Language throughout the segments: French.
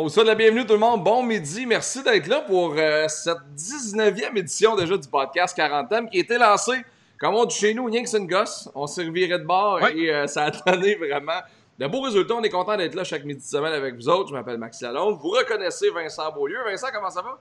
On vous souhaite la bienvenue tout le monde. Bon midi. Merci d'être là pour euh, cette 19e édition déjà du podcast 40 thèmes qui a été lancé, comme on dit chez nous, rien que c'est une gosse. On servirait de bord et euh, ça a donné vraiment de beaux résultats. On est content d'être là chaque midi de semaine avec vous autres. Je m'appelle Maxi Lalonde. Vous reconnaissez Vincent Beaulieu. Vincent, comment ça va?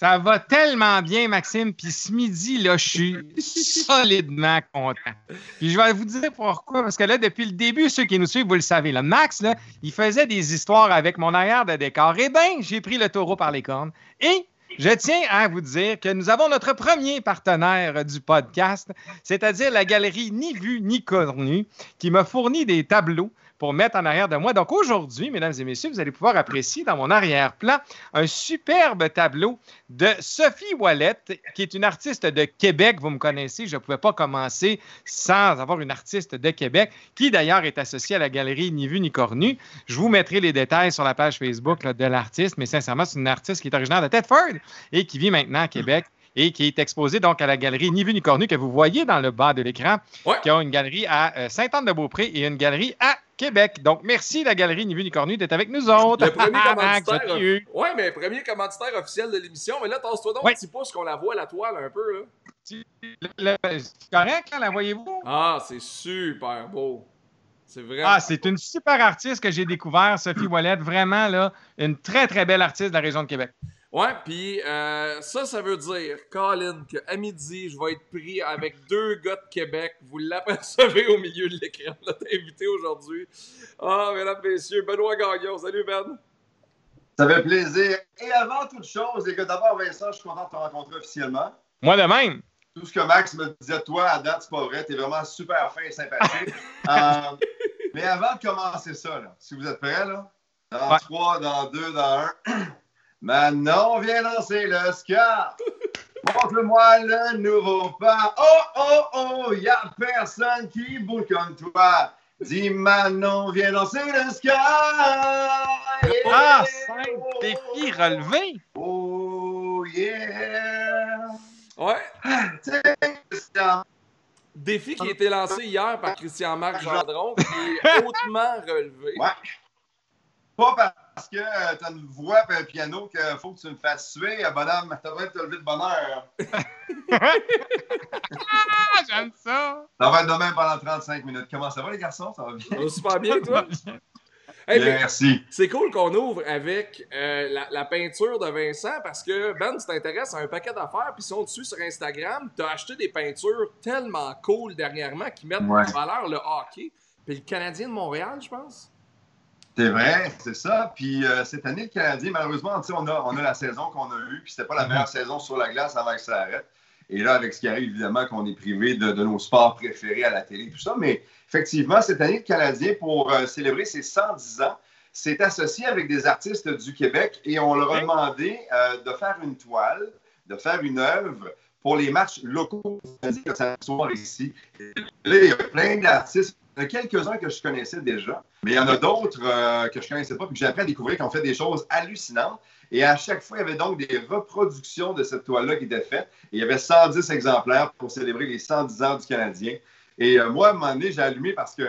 Ça va tellement bien, Maxime. Puis ce midi, là, je suis solidement content. Puis je vais vous dire pourquoi. Parce que là, depuis le début, ceux qui nous suivent, vous le savez, là, Max, là, il faisait des histoires avec mon arrière de décor. Eh bien, j'ai pris le taureau par les cornes. Et je tiens à vous dire que nous avons notre premier partenaire du podcast, c'est-à-dire la galerie Ni Vu Ni Cornu, qui m'a fourni des tableaux pour mettre en arrière de moi. Donc aujourd'hui, mesdames et messieurs, vous allez pouvoir apprécier dans mon arrière-plan un superbe tableau de Sophie Wallet, qui est une artiste de Québec. Vous me connaissez, je ne pouvais pas commencer sans avoir une artiste de Québec, qui d'ailleurs est associée à la galerie Ni Vu Ni Cornu. Je vous mettrai les détails sur la page Facebook de l'artiste, mais sincèrement, c'est une artiste qui est originaire de Thetford et qui vit maintenant à Québec et qui est exposée donc à la galerie Ni Vu Ni Cornu que vous voyez dans le bas de l'écran, qui a une galerie à euh, Sainte-Anne-de-Beaupré et une galerie à Québec. Donc, merci la Galerie Ni Vu Ni Cornu d'être avec nous autres. Le premier commanditaire. Oui, mais premier commanditaire officiel de l'émission. Mais là, tasse-toi donc un petit pouce qu'on la voit à la toile un peu. Là. C'est correct, là, la voyez-vous? Ah, c'est super beau. C'est vraiment. Ah, c'est une super artiste que j'ai découvert, Sophie Wallet. Vraiment, là, une très, très belle artiste de la région de Québec. Ouais, puis euh, ça, ça veut dire, Colin, qu'à midi, je vais être pris avec deux gars de Québec. Vous l'apercevez au milieu de l'écran, notre invité aujourd'hui. Ah, mesdames, messieurs, Benoît Gagnon. Salut, Ben. Ça fait plaisir. Et avant toute chose, et que d'abord, Vincent, je suis content de te rencontrer officiellement. Moi de même. Tout ce que Max me disait, toi, à date, c'est pas vrai. T'es vraiment super fin et sympathique. euh, mais avant de commencer ça, là, si vous êtes prêts, là, dans trois, dans deux, dans un. Maintenant, on vient lancer le ska. Montre-moi le nouveau pas. Oh, oh, oh, y a personne qui bouge comme toi. Dis Manon, viens lancer le ska. Ah, cinq défis relevés. Oh, yeah. Ouais. Défi qui a été lancé hier par Christian-Marc Gendron, qui est hautement relevé. Ouais. Pas parce que euh, tu as une voix et un piano qu'il faut que tu me fasses suer, euh, bonhomme. Tu devrais te lever de bonheur. ah, j'aime ça. Ça va être demain pendant 35 minutes. Comment ça va, les garçons? Ça va bien? Ça va super bien, toi? merci. C'est cool qu'on ouvre avec euh, la, peinture de Vincent parce que Ben, tu t'intéresses à un paquet d'affaires, puis si on dessus sur Instagram, tu as acheté des peintures tellement cool dernièrement qui mettent en valeur le hockey. Puis le Canadien de Montréal, je pense. C'est vrai, c'est ça. Puis euh, cette année, le Canadien, malheureusement, on a, on a la saison qu'on a eue, puis c'était pas la meilleure mm-hmm. saison sur la glace avant que ça arrête. Et là, avec ce qui arrive, évidemment, qu'on est privé de, nos sports préférés à la télé, tout ça. Mais effectivement, cette année, le Canadien, pour euh, célébrer ses 110 ans, s'est associé avec des artistes du Québec et on leur a demandé euh, de faire une toile, de faire une œuvre pour les matchs locaux que ça soit ici. là, il y a plein d'artistes y en a quelques-uns que je connaissais déjà, mais il y en a d'autres euh, que je ne connaissais pas, puis que j'ai appris à découvrir qui ont fait des choses hallucinantes. Et à chaque fois, il y avait donc des reproductions de cette toile-là qui étaient faites. Et il y avait 110 exemplaires pour célébrer les 110 ans du Canadien. Et euh, moi, à un moment donné, j'ai allumé parce que,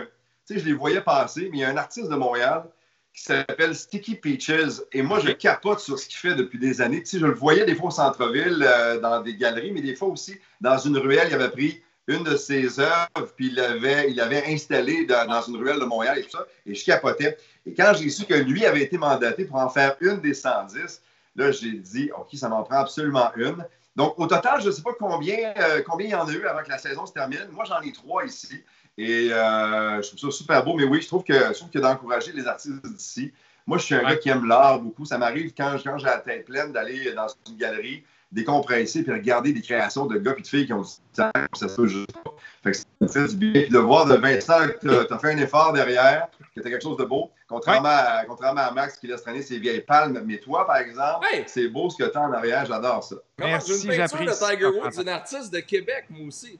tu sais, je les voyais passer, mais il y a un artiste de Montréal qui s'appelle Sticky Peaches. Et moi, je capote sur ce qu'il fait depuis des années. Tu sais, je le voyais des fois au centre-ville, euh, dans des galeries, mais des fois aussi dans une ruelle, il avait pris une de ses œuvres, puis il l'avait il avait installé dans, une ruelle de Montréal et tout ça, et je capotais. Et quand j'ai su que lui avait été mandaté pour en faire une des 110, là, j'ai dit, OK, ça m'en prend absolument une. Donc, au total, je ne sais pas combien, euh, combien il y en a eu avant que la saison se termine. Moi, j'en ai trois ici. Et euh, je trouve ça super beau. Mais oui, je trouve que, je trouve que d'encourager les artistes d'ici. Moi, je suis un gars qui aime l'art beaucoup. Ça m'arrive quand, quand j'ai la tête pleine d'aller dans une galerie décompresser puis regarder des créations de gars et de filles qui ont du temps, ça se juste pas. Fait que ça fait du bien. de voir de Vincent que tu as fait un effort derrière, que tu as quelque chose de beau, contrairement, à, contrairement à Max qui laisse traîner ses vieilles palmes. Mais toi, par exemple, c'est beau ce que tu as en arrière, j'adore ça. Merci, une peinture de Tiger Woods, une artiste de Québec, moi aussi.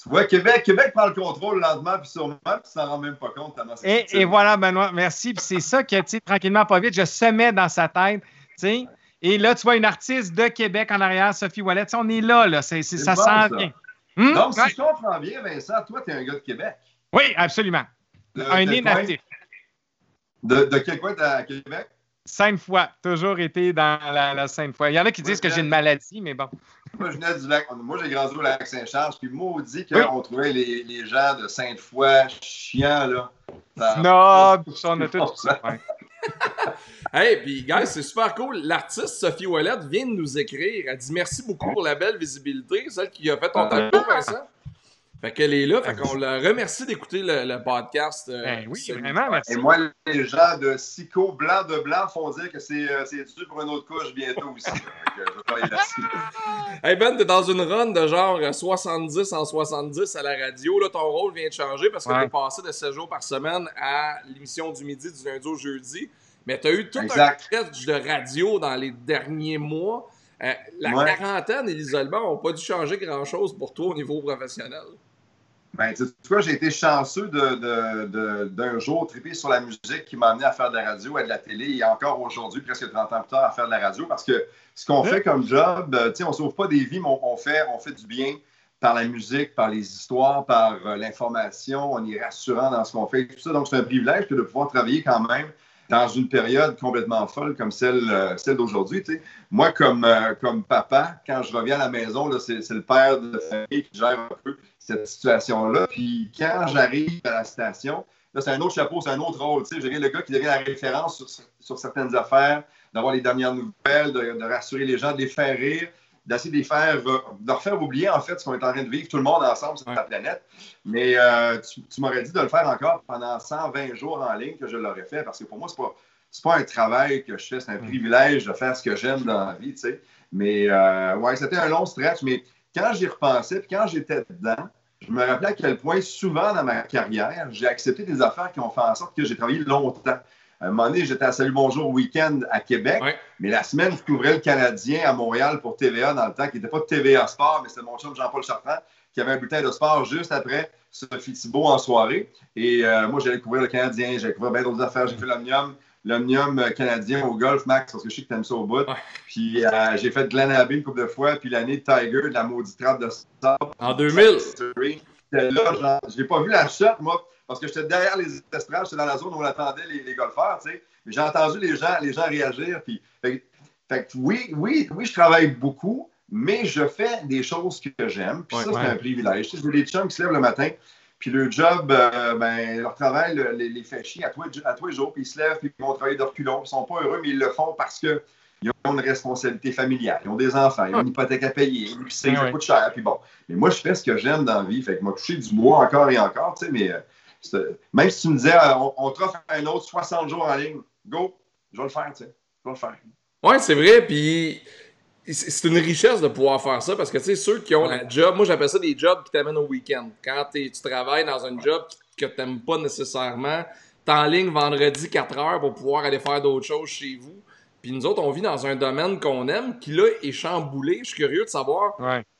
Tu vois, Québec, Québec prend le contrôle lentement, puis sûrement, puis tu t'en rends même pas compte. Et, et, voilà, Benoît, merci. Puis c'est ça que, tu sais, tranquillement, pas vite, je semais dans sa tête, tu sais, et là, tu vois une artiste de Québec en arrière, Sophie Wallet. on est là, là. ça sent bien. Hmm? Donc, si je comprends bien, Vincent, toi, tu es un gars de Québec. Oui, absolument. un inactif. De, de quel coin à Québec? Fois. Toujours été dans la, la fois. Il y en a qui disent que j'ai une maladie, mais bon. Moi, je venais du lac. Moi, j'ai grandi au lac Saint-Charles. Puis, maudit qu'on trouvait les, les, gens de Sainte-Foy chiants, là. Non, ça, on a tout. Hey, puis, guys, c'est super cool. L'artiste Sophie Ouellette vient de nous écrire. Elle dit merci beaucoup pour la belle visibilité, celle qui a fait ton ah. tableau, Vincent. Fait qu'elle est là, fait qu'on la remercie d'écouter le, podcast. Euh, ben oui, vraiment, merci. Et moi, les gens de Sico blanc de blanc font dire que c'est euh, dû pour une autre couche bientôt aussi. hey Ben, t'es dans une run de genre 70 en 70 à la radio. Là, ton rôle vient de changer parce que t'es passé de 7 jours par semaine à l'émission du midi du lundi au jeudi. Mais t'as eu tout un stretch de radio dans les derniers mois. Euh, la quarantaine et l'isolement n'ont pas dû changer grand-chose pour toi au niveau professionnel. Ben, tu vois, j'ai été chanceux d'un de, de, jour triper sur la musique qui m'a amené à faire de la radio et de la télé et encore aujourd'hui, presque 30 ans plus tard, à faire de la radio parce que ce qu'on fait comme job, euh, tu sais, on ne sauve pas des vies, mais on, fait, on fait du bien par la musique, par les histoires, par euh, l'information. On est rassurant dans ce qu'on fait. Tout ça. Donc, c'est un privilège de pouvoir travailler quand même dans une période complètement folle comme celle, euh, celle d'aujourd'hui. Moi, comme, comme papa, quand je reviens à la maison, c'est le père de famille qui gère un peu cette situation-là. Puis quand j'arrive à la station, là, c'est un autre chapeau, c'est un autre rôle. Sais, le gars qui devient la référence sur, certaines affaires, d'avoir les dernières nouvelles, de, rassurer les gens, de les faire rire, d'essayer de les faire, euh, de leur faire oublier en fait ce qu'on est en train de vivre tout le monde ensemble sur la planète. Mais euh, tu, m'aurais dit de le faire encore pendant 120 jours en ligne que je l'aurais fait parce que pour moi, c'est pas. pas un travail que je fais, c'est un mm. privilège de faire ce que j'aime dans la vie, tu sais. Mais euh, ouais, c'était un long stretch, mais quand j'y repensais, puis quand j'étais dedans, je me rappelais à quel point souvent dans ma carrière, j'ai accepté des affaires qui ont fait en sorte que j'ai travaillé longtemps. À un moment donné, j'étais à Salut Bonjour Week-end à Québec, mais la semaine, je couvrais le Canadien à Montréal pour TVA dans le temps, qui n'était pas de TVA Sport, mais c'était mon chum Jean-Paul Chartrand, qui avait un bulletin de sport juste après Sophie Thibault en soirée. Et euh, moi, j'allais couvrir le Canadien, j'allais couvrir bien d'autres affaires, j'ai fait l'Omnium l'Omnium canadien au golf, Max, parce que je sais que tu aimes ça au bout. Puis euh, j'ai fait Glen Abbey une couple de fois, puis l'année de Tiger, de la maudite trappe de sable. En 2000. J'étais là, je n'ai pas vu la shot, moi, parce que j'étais derrière les estrades, j'étais dans la zone où on attendait les, golfeurs, tu sais. Mais j'ai entendu les gens, les gens réagir. Puis, fait, fait, oui, oui, oui, je travaille beaucoup, mais je fais des choses que j'aime. Puis ça, c'est un privilège. Tu sais, j'ai des chums qui se lèvent le matin, puis le job, euh, ben, leur travail les, les, fait chier à tous à les jours, puis ils se lèvent, puis ils vont travailler de reculons. Ils ne sont pas heureux, mais ils le font parce qu'ils ont une responsabilité familiale, ils ont des enfants, ils ont une hypothèque à payer, puis ça coûte cher, puis bon. Mais moi, je fais ce que j'aime dans la vie, fait que toucher du bois encore et encore, tu sais, mais euh, même si tu me disais, euh, on, on t'offre un autre 60 jours en ligne, go, je vais le faire, tu sais, je vais le faire. Oui, c'est vrai, puis c'est une richesse de pouvoir faire ça parce que, tu sais, ceux qui ont la job, moi j'appelle ça des jobs qui t'amènent au week-end. Quand tu travailles dans un job que tu n'aimes pas nécessairement, tu en ligne vendredi 4 heures pour pouvoir aller faire d'autres choses chez vous. Puis nous autres, on vit dans un domaine qu'on aime qui là est chamboulé. Je suis curieux de savoir.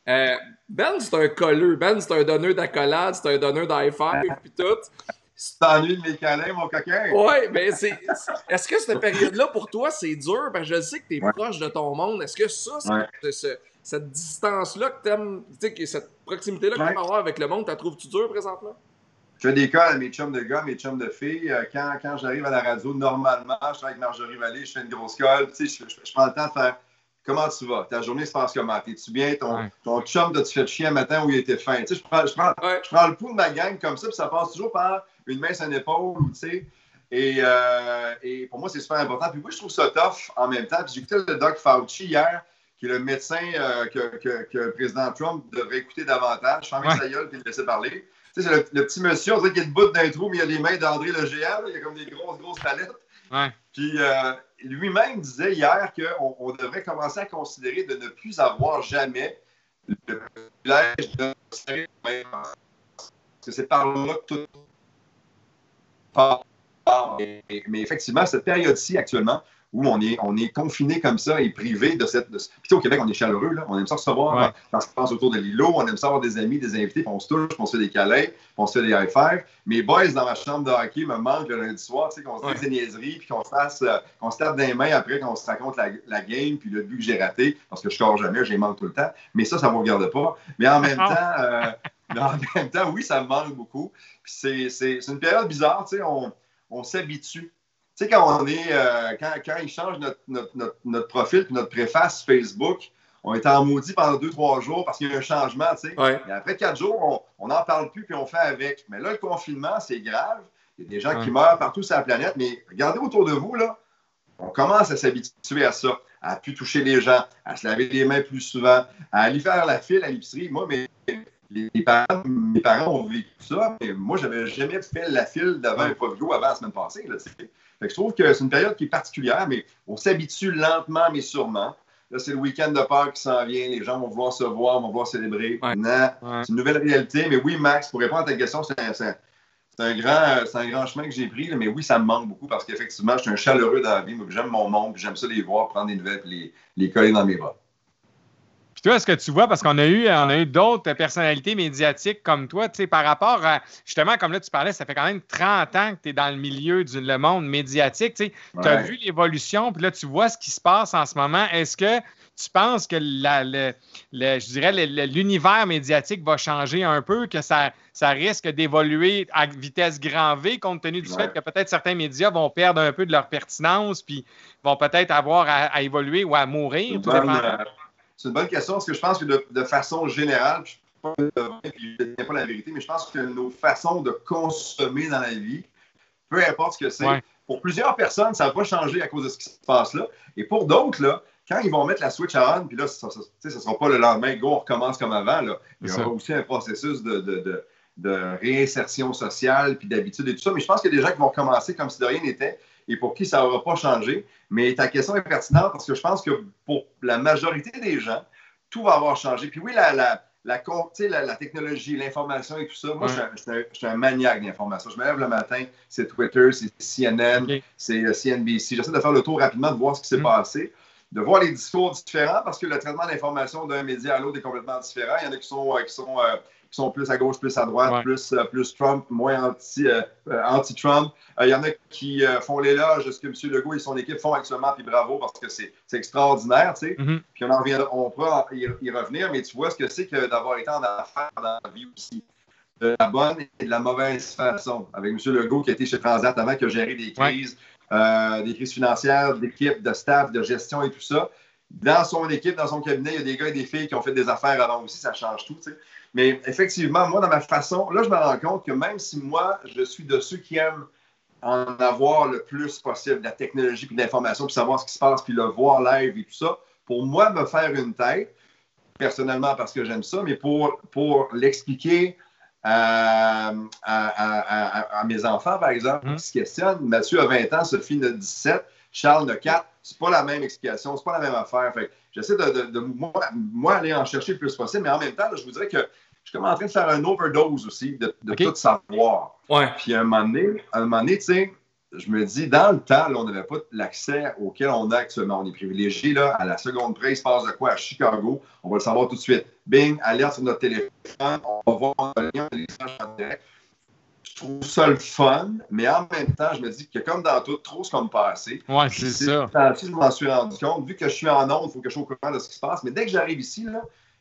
Euh, ben, c'est un colleux. Ben, c'est un donneur d'accolade, c'est un donneur d'high five, puis tout. Tu t'ennuies de mes câlins, mon coquin? Oui, mais c'est. Est-ce que cette période-là, pour toi, c'est dur? Ben, je sais que tu es proche de ton monde. Est-ce que ça, cette distance-là que t'aimes, tu sais, cette proximité-là que tu avoir avec le monde, tu trouves-tu dur présentement? Je fais des calls à mes chums de gars, mes chums de filles. Euh, quand, quand j'arrive à la radio, normalement, je travaille avec Marjorie Vallée, je fais une grosse colle. Tu sais, je, prends le temps de faire comment tu vas? Ta journée se passe comment? T'es-tu bien? Ton, ton chum de tu fait chier un matin où il était fin? Tu sais, je prends, je, prends, je prends le pouls de ma gang comme ça, puis ça passe toujours par une main sur l'épaule, tu sais. Et, euh, et, pour moi, c'est super important. Puis moi, je trouve ça tough en même temps. Puis j'ai écouté le Doc Fauci hier, qui est le médecin euh, que, que, le président Trump devrait écouter davantage. Fermer ouais. sa gueule et le laisser parler. Tu sais, c'est le, petit monsieur, on dirait qu'il est debout d'un trou, mais il y a les mains d'André le géant. Il y a comme des grosses, grosses palettes. Puis euh, lui-même disait hier qu'on on devrait commencer à considérer de ne plus avoir jamais le privilège de Parce que c'est par là que tout mais, effectivement, cette période-ci actuellement, où on est, on est confiné comme ça et privé de cette. Puis au Québec, on est chaleureux, là. On aime ça recevoir ouais. quand on se passe autour de l'îlot, on aime ça avoir des amis, des invités, puis on se touche, puis on se fait des câlins, puis on se fait des high five. Mes boys dans ma chambre de hockey me manquent le lundi soir, tu sais, qu'on se dise des niaiseries, puis qu'on se fasse, euh, qu'on se tape des mains après, qu'on se raconte la, la, game, puis le but que j'ai raté, parce que je sors jamais, j'ai manque tout le temps. Mais ça, ça ne me regarde pas. Mais en même temps, euh, en même temps, oui, ça me manque beaucoup. Puis c'est une période bizarre, tu sais, on, on s'habitue. Sais, quand on est, euh, quand, quand ils changent notre, notre, notre, profil et notre préface Facebook, on est en maudit pendant deux, trois jours parce qu'il y a un changement, tu sais. Et après quatre jours, on n'en parle plus puis on fait avec. Mais là, le confinement, c'est grave. Il y a des gens qui meurent partout sur la planète, mais regardez autour de vous, là. On commence à s'habituer à ça, à plus toucher les gens, à se laver les mains plus souvent, à aller faire la file à l'épicerie. Moi, mes, les parents, mes parents ont vécu ça, mais moi, je n'avais jamais fait la file devant un Provio avant la semaine passée. Là, je trouve que c'est une période qui est particulière, mais on s'habitue lentement, mais sûrement. Là, c'est le week-end de Pâques qui s'en vient. Les gens vont vouloir se voir, vont vouloir célébrer. C'est une nouvelle réalité. Mais oui, Max, pour répondre à ta question, c'est un, grand, un grand chemin que j'ai pris. mais oui, ça me manque beaucoup parce qu'effectivement, je suis un chaleureux dans la vie. J'aime mon monde, j'aime ça les voir, prendre des nouvelles et les, les coller dans mes bras toi, est-ce que tu vois, parce qu'on a eu, on a eu d'autres personnalités médiatiques comme toi, tu sais, par rapport à, justement, comme là, tu parlais, ça fait quand même 30 ans que tu es dans le milieu du le monde médiatique, tu sais, tu as vu l'évolution, puis là, tu vois ce qui se passe en ce moment. Est-ce que tu penses que la, le, je dirais l'univers médiatique va changer un peu, que ça, ça risque d'évoluer à vitesse grand V, compte tenu du fait que peut-être certains médias vont perdre un peu de leur pertinence, puis vont peut-être avoir à, évoluer ou à mourir, tout c'est une bonne question parce que je pense que de, façon générale, je ne sais pas la vérité, mais je pense que nos façons de consommer dans la vie, peu importe ce que c'est, pour plusieurs personnes, ça va pas changer à cause de ce qui se passe là. Et pour d'autres, là, quand ils vont mettre la switch on, puis là, ça ne sera pas le lendemain, go, on recommence comme avant. Là. Il y aura aussi un processus de, de, de réinsertion sociale, puis d'habitude et tout ça. Mais je pense qu'il y a des gens qui vont recommencer comme si de rien n'était et pour qui ça n'aura pas changé. Mais ta question est pertinente parce que je pense que pour la majorité des gens, tout va avoir changé. Puis oui, la, la, la, la technologie, l'information et tout ça, moi, je, suis un, maniaque d'information. Je me lève le matin, c'est Twitter, c'est CNN, c'est euh, CNBC. J'essaie de faire le tour rapidement, de voir ce qui s'est mm. passé, de voir les discours différents parce que le traitement d'information d'un média à l'autre est complètement différent. Il y en a qui sont, euh, qui sont euh, qui sont plus à gauche, plus à droite, plus, euh, plus Trump, moins anti, euh, euh, anti-Trump. Il y en a qui font l'éloge de ce que M. Legault et son équipe font actuellement, puis bravo, parce que c'est extraordinaire, tu sais. Mm-hmm. Puis on, en revient, on pourra y, revenir, mais tu vois ce que c'est que d'avoir été en affaires dans la vie aussi. De la bonne et de la mauvaise façon. Avec M. Legault qui a été chez Transat avant, qui a géré des crises, des crises financières, d'équipe, de staff, de gestion et tout ça. Dans son équipe, dans son cabinet, il y a des gars et des filles qui ont fait des affaires avant aussi, ça change tout, tu sais. Mais effectivement, moi, dans ma façon, là, je me rends compte que même si moi, je suis de ceux qui aiment en avoir le plus possible de la technologie puis de l'information, puis savoir ce qui se passe, puis le voir live et tout ça, pour moi, me faire une tête, personnellement parce que j'aime ça, mais pour, pour l'expliquer à, mes enfants, par exemple, mmh. qui se questionnent. Mathieu a 20 ans, Sophie a 17, Charles a 4. C'est pas la même explication, c'est pas la même affaire. j'essaie de, moi, aller en chercher le plus possible, mais en même temps, je vous dirais que je suis comme en train de faire un overdose aussi de, tout savoir. Puis à un moment donné, un moment donné, tu sais, je me dis, dans le temps, là, on n'avait pas l'accès auquel on a actuellement. On est privilégié, là, à la seconde près, il se passe de quoi? À Chicago, on va le savoir tout de suite. Bing, alerte sur notre téléphone, on va voir un lien, en direct je trouve ça le fun, mais en même temps, je me dis que comme dans tout, trop, c'est comme passé. Ouais, c'est ça. Je m'en suis rendu compte, vu que je suis en onde, il faut que je sois au courant de ce qui se passe. Mais dès que j'arrive ici,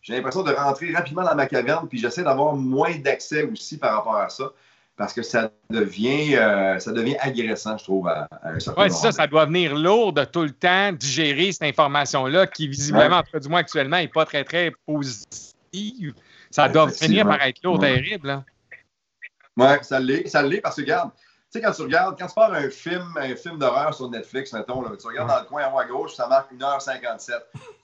j'ai l'impression de rentrer rapidement dans ma caverne, puis j'essaie d'avoir moins d'accès aussi par rapport à ça. Parce que ça devient, euh, ça devient agressant, je trouve, à, un certain Oui, c'est ça, ça doit venir lourd de tout le temps digérer cette information-là qui, visiblement, en tout cas, du moins actuellement, n'est pas très, très positive. Ça doit finir par être lourd, terrible. Là. Oui, ça l'est. Ça l'est parce que, regarde, tu sais, quand tu regardes, quand tu pars un film, un film d'horreur sur Netflix, mettons, là, tu regardes dans le coin en haut à gauche, ça marque 1h57.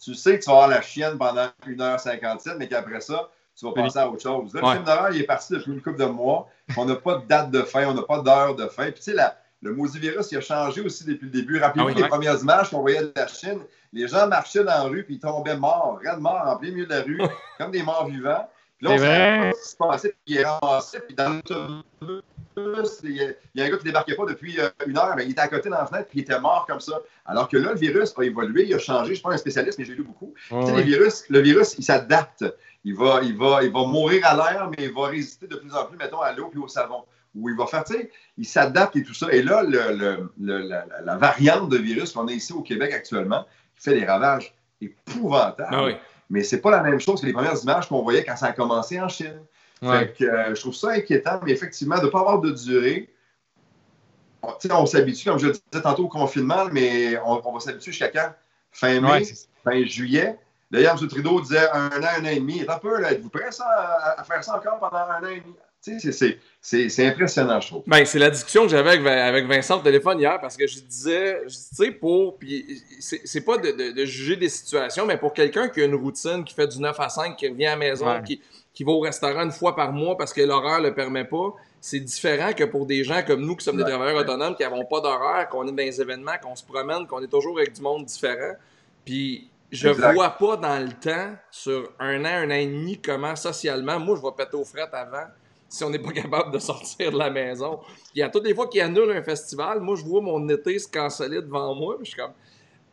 Tu sais que tu vas avoir la chienne pendant 1h57, mais qu'après ça, tu vas passer à autre chose. Là, le film d'horreur, il est parti depuis une couple de mois. On n'a pas de date de fin, on n'a pas d'heure de fin. Puis, tu sais, le maudit virus, il a changé aussi depuis le début. Rappelez-vous ah les premières images qu'on voyait de la Chine. Les gens marchaient dans la rue, puis ils tombaient morts, de morts, en plein milieu de la rue, comme des morts vivants. Puis là, on sait ce qui se passait, puis il est ramassé, puis dans l'autobus, il y a un gars qui débarquait pas depuis euh, une heure, mais il était à côté dans la fenêtre, puis il était mort comme ça. Alors que là, le virus a évolué, il a changé. Je ne suis pas un spécialiste, mais j'ai lu beaucoup. tu sais, les virus, le virus, il s'adapte. Il va, il, va, il va mourir à l'air, mais il va résister de plus en plus, mettons, à l'eau puis au savon. Ou il va faire, tu sais, il s'adapte et tout ça. Et là, le, le, la, la, variante de virus qu'on a ici au Québec actuellement, qui fait des ravages épouvantables. Ah oui mais c'est pas la même chose que les premières images qu'on voyait quand ça a commencé en Chine. Fait que, euh, je trouve ça inquiétant, mais effectivement, de ne pas avoir de durée, on, s'habitue, comme je le disais tantôt, au confinement, mais on, va s'habituer jusqu'à quand? Fin mai, fin juillet. D'ailleurs, M. Trudeau disait un an, un an et demi. un peu, êtes-vous prêt à, faire ça encore pendant un an et demi? C'est impressionnant, je trouve. Ben, c'est la discussion que j'avais avec, Vincent au téléphone hier parce que je disais, tu sais, pour. Puis c'est pas de, juger des situations, mais pour quelqu'un qui a une routine, qui fait du 9 à 5, qui revient à la maison, qui, qui va au restaurant une fois par mois parce que l'horaire le permet pas, c'est différent que pour des gens comme nous qui sommes des travailleurs autonomes, qui n'avons pas d'horaire, qu'on est dans des événements, qu'on se promène, qu'on est toujours avec du monde différent. Puis je vois pas dans le temps, sur un an, un an et demi, comment socialement, moi je vais péter aux frettes avant si on n'est pas capable de sortir de la maison. Il y a toutes les fois qu'il annule un festival, moi je vois mon été se canceller devant moi, puis je suis comme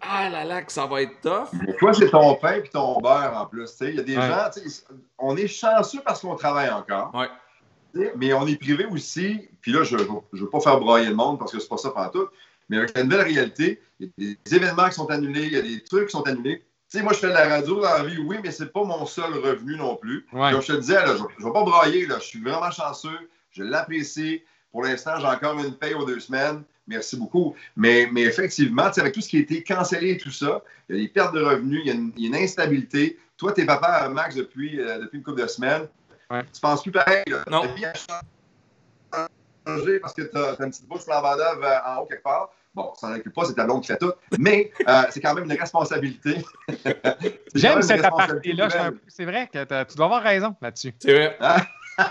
ah là là, que ça va être tough. Mais toi, c'est ton pain puis ton beurre en plus. Il y a des gens, on est chanceux parce qu'on travaille encore. Ouais. Mais on est privé aussi, puis là, je ne veux pas faire broyer le monde parce que c'est pas ça pendant tout, mais avec la nouvelle réalité, il y a des événements qui sont annulés, il y a des trucs qui sont annulés. Tu sais, moi, je fais de la radio dans la vie, oui, mais c'est pas mon seul revenu non plus. Comme je te disais, là, je ne vais pas broyer, là, je suis vraiment chanceux, je l'apprécie. Pour l'instant, j'ai encore une paye aux deux semaines. Merci beaucoup. Mais, mais effectivement, avec tout ce qui a été cancellé et tout ça, il y a des pertes de revenus, il y a une, instabilité. Toi, tu es papa, Max, depuis, euh, depuis une couple de semaines. Ouais. Tu penses plus pareil. Là? Non. changé parce que tu as, une petite bouche flambant euh, en haut quelque part. Bon, ça n'occupe pas, c'est ta blonde qui fait tout. Mais euh, c'est quand même une responsabilité. J'aime cette aparté-là. C'est vrai que tu dois avoir raison là-dessus. C'est vrai.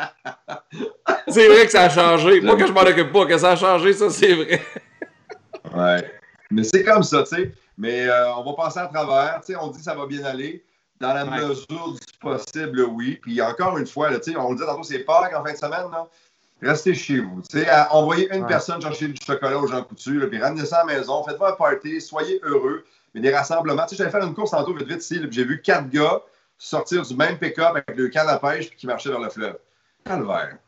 c'est vrai que ça a changé. Moi, que je m'en occupe pas, que ça a changé, ça, c'est vrai. ouais. Mais c'est comme ça, tu sais. Mais euh, on va passer à travers. Tu sais, on dit que ça va bien aller. Dans la mesure du possible, oui. Puis encore une fois, là, on le dit tantôt, c'est Pâques en fin de semaine. Là. Restez chez vous. envoyez une personne chercher du chocolat aux gens coutus, puis ramenez ça à la maison, faites-vous un party, soyez heureux. Mais des rassemblements. Tu sais, j'allais faire une course tantôt vite vite ici, j'ai vu quatre gars sortir du même pick-up avec le canne à pêche puis qui marchaient dans le fleuve. Calvaire.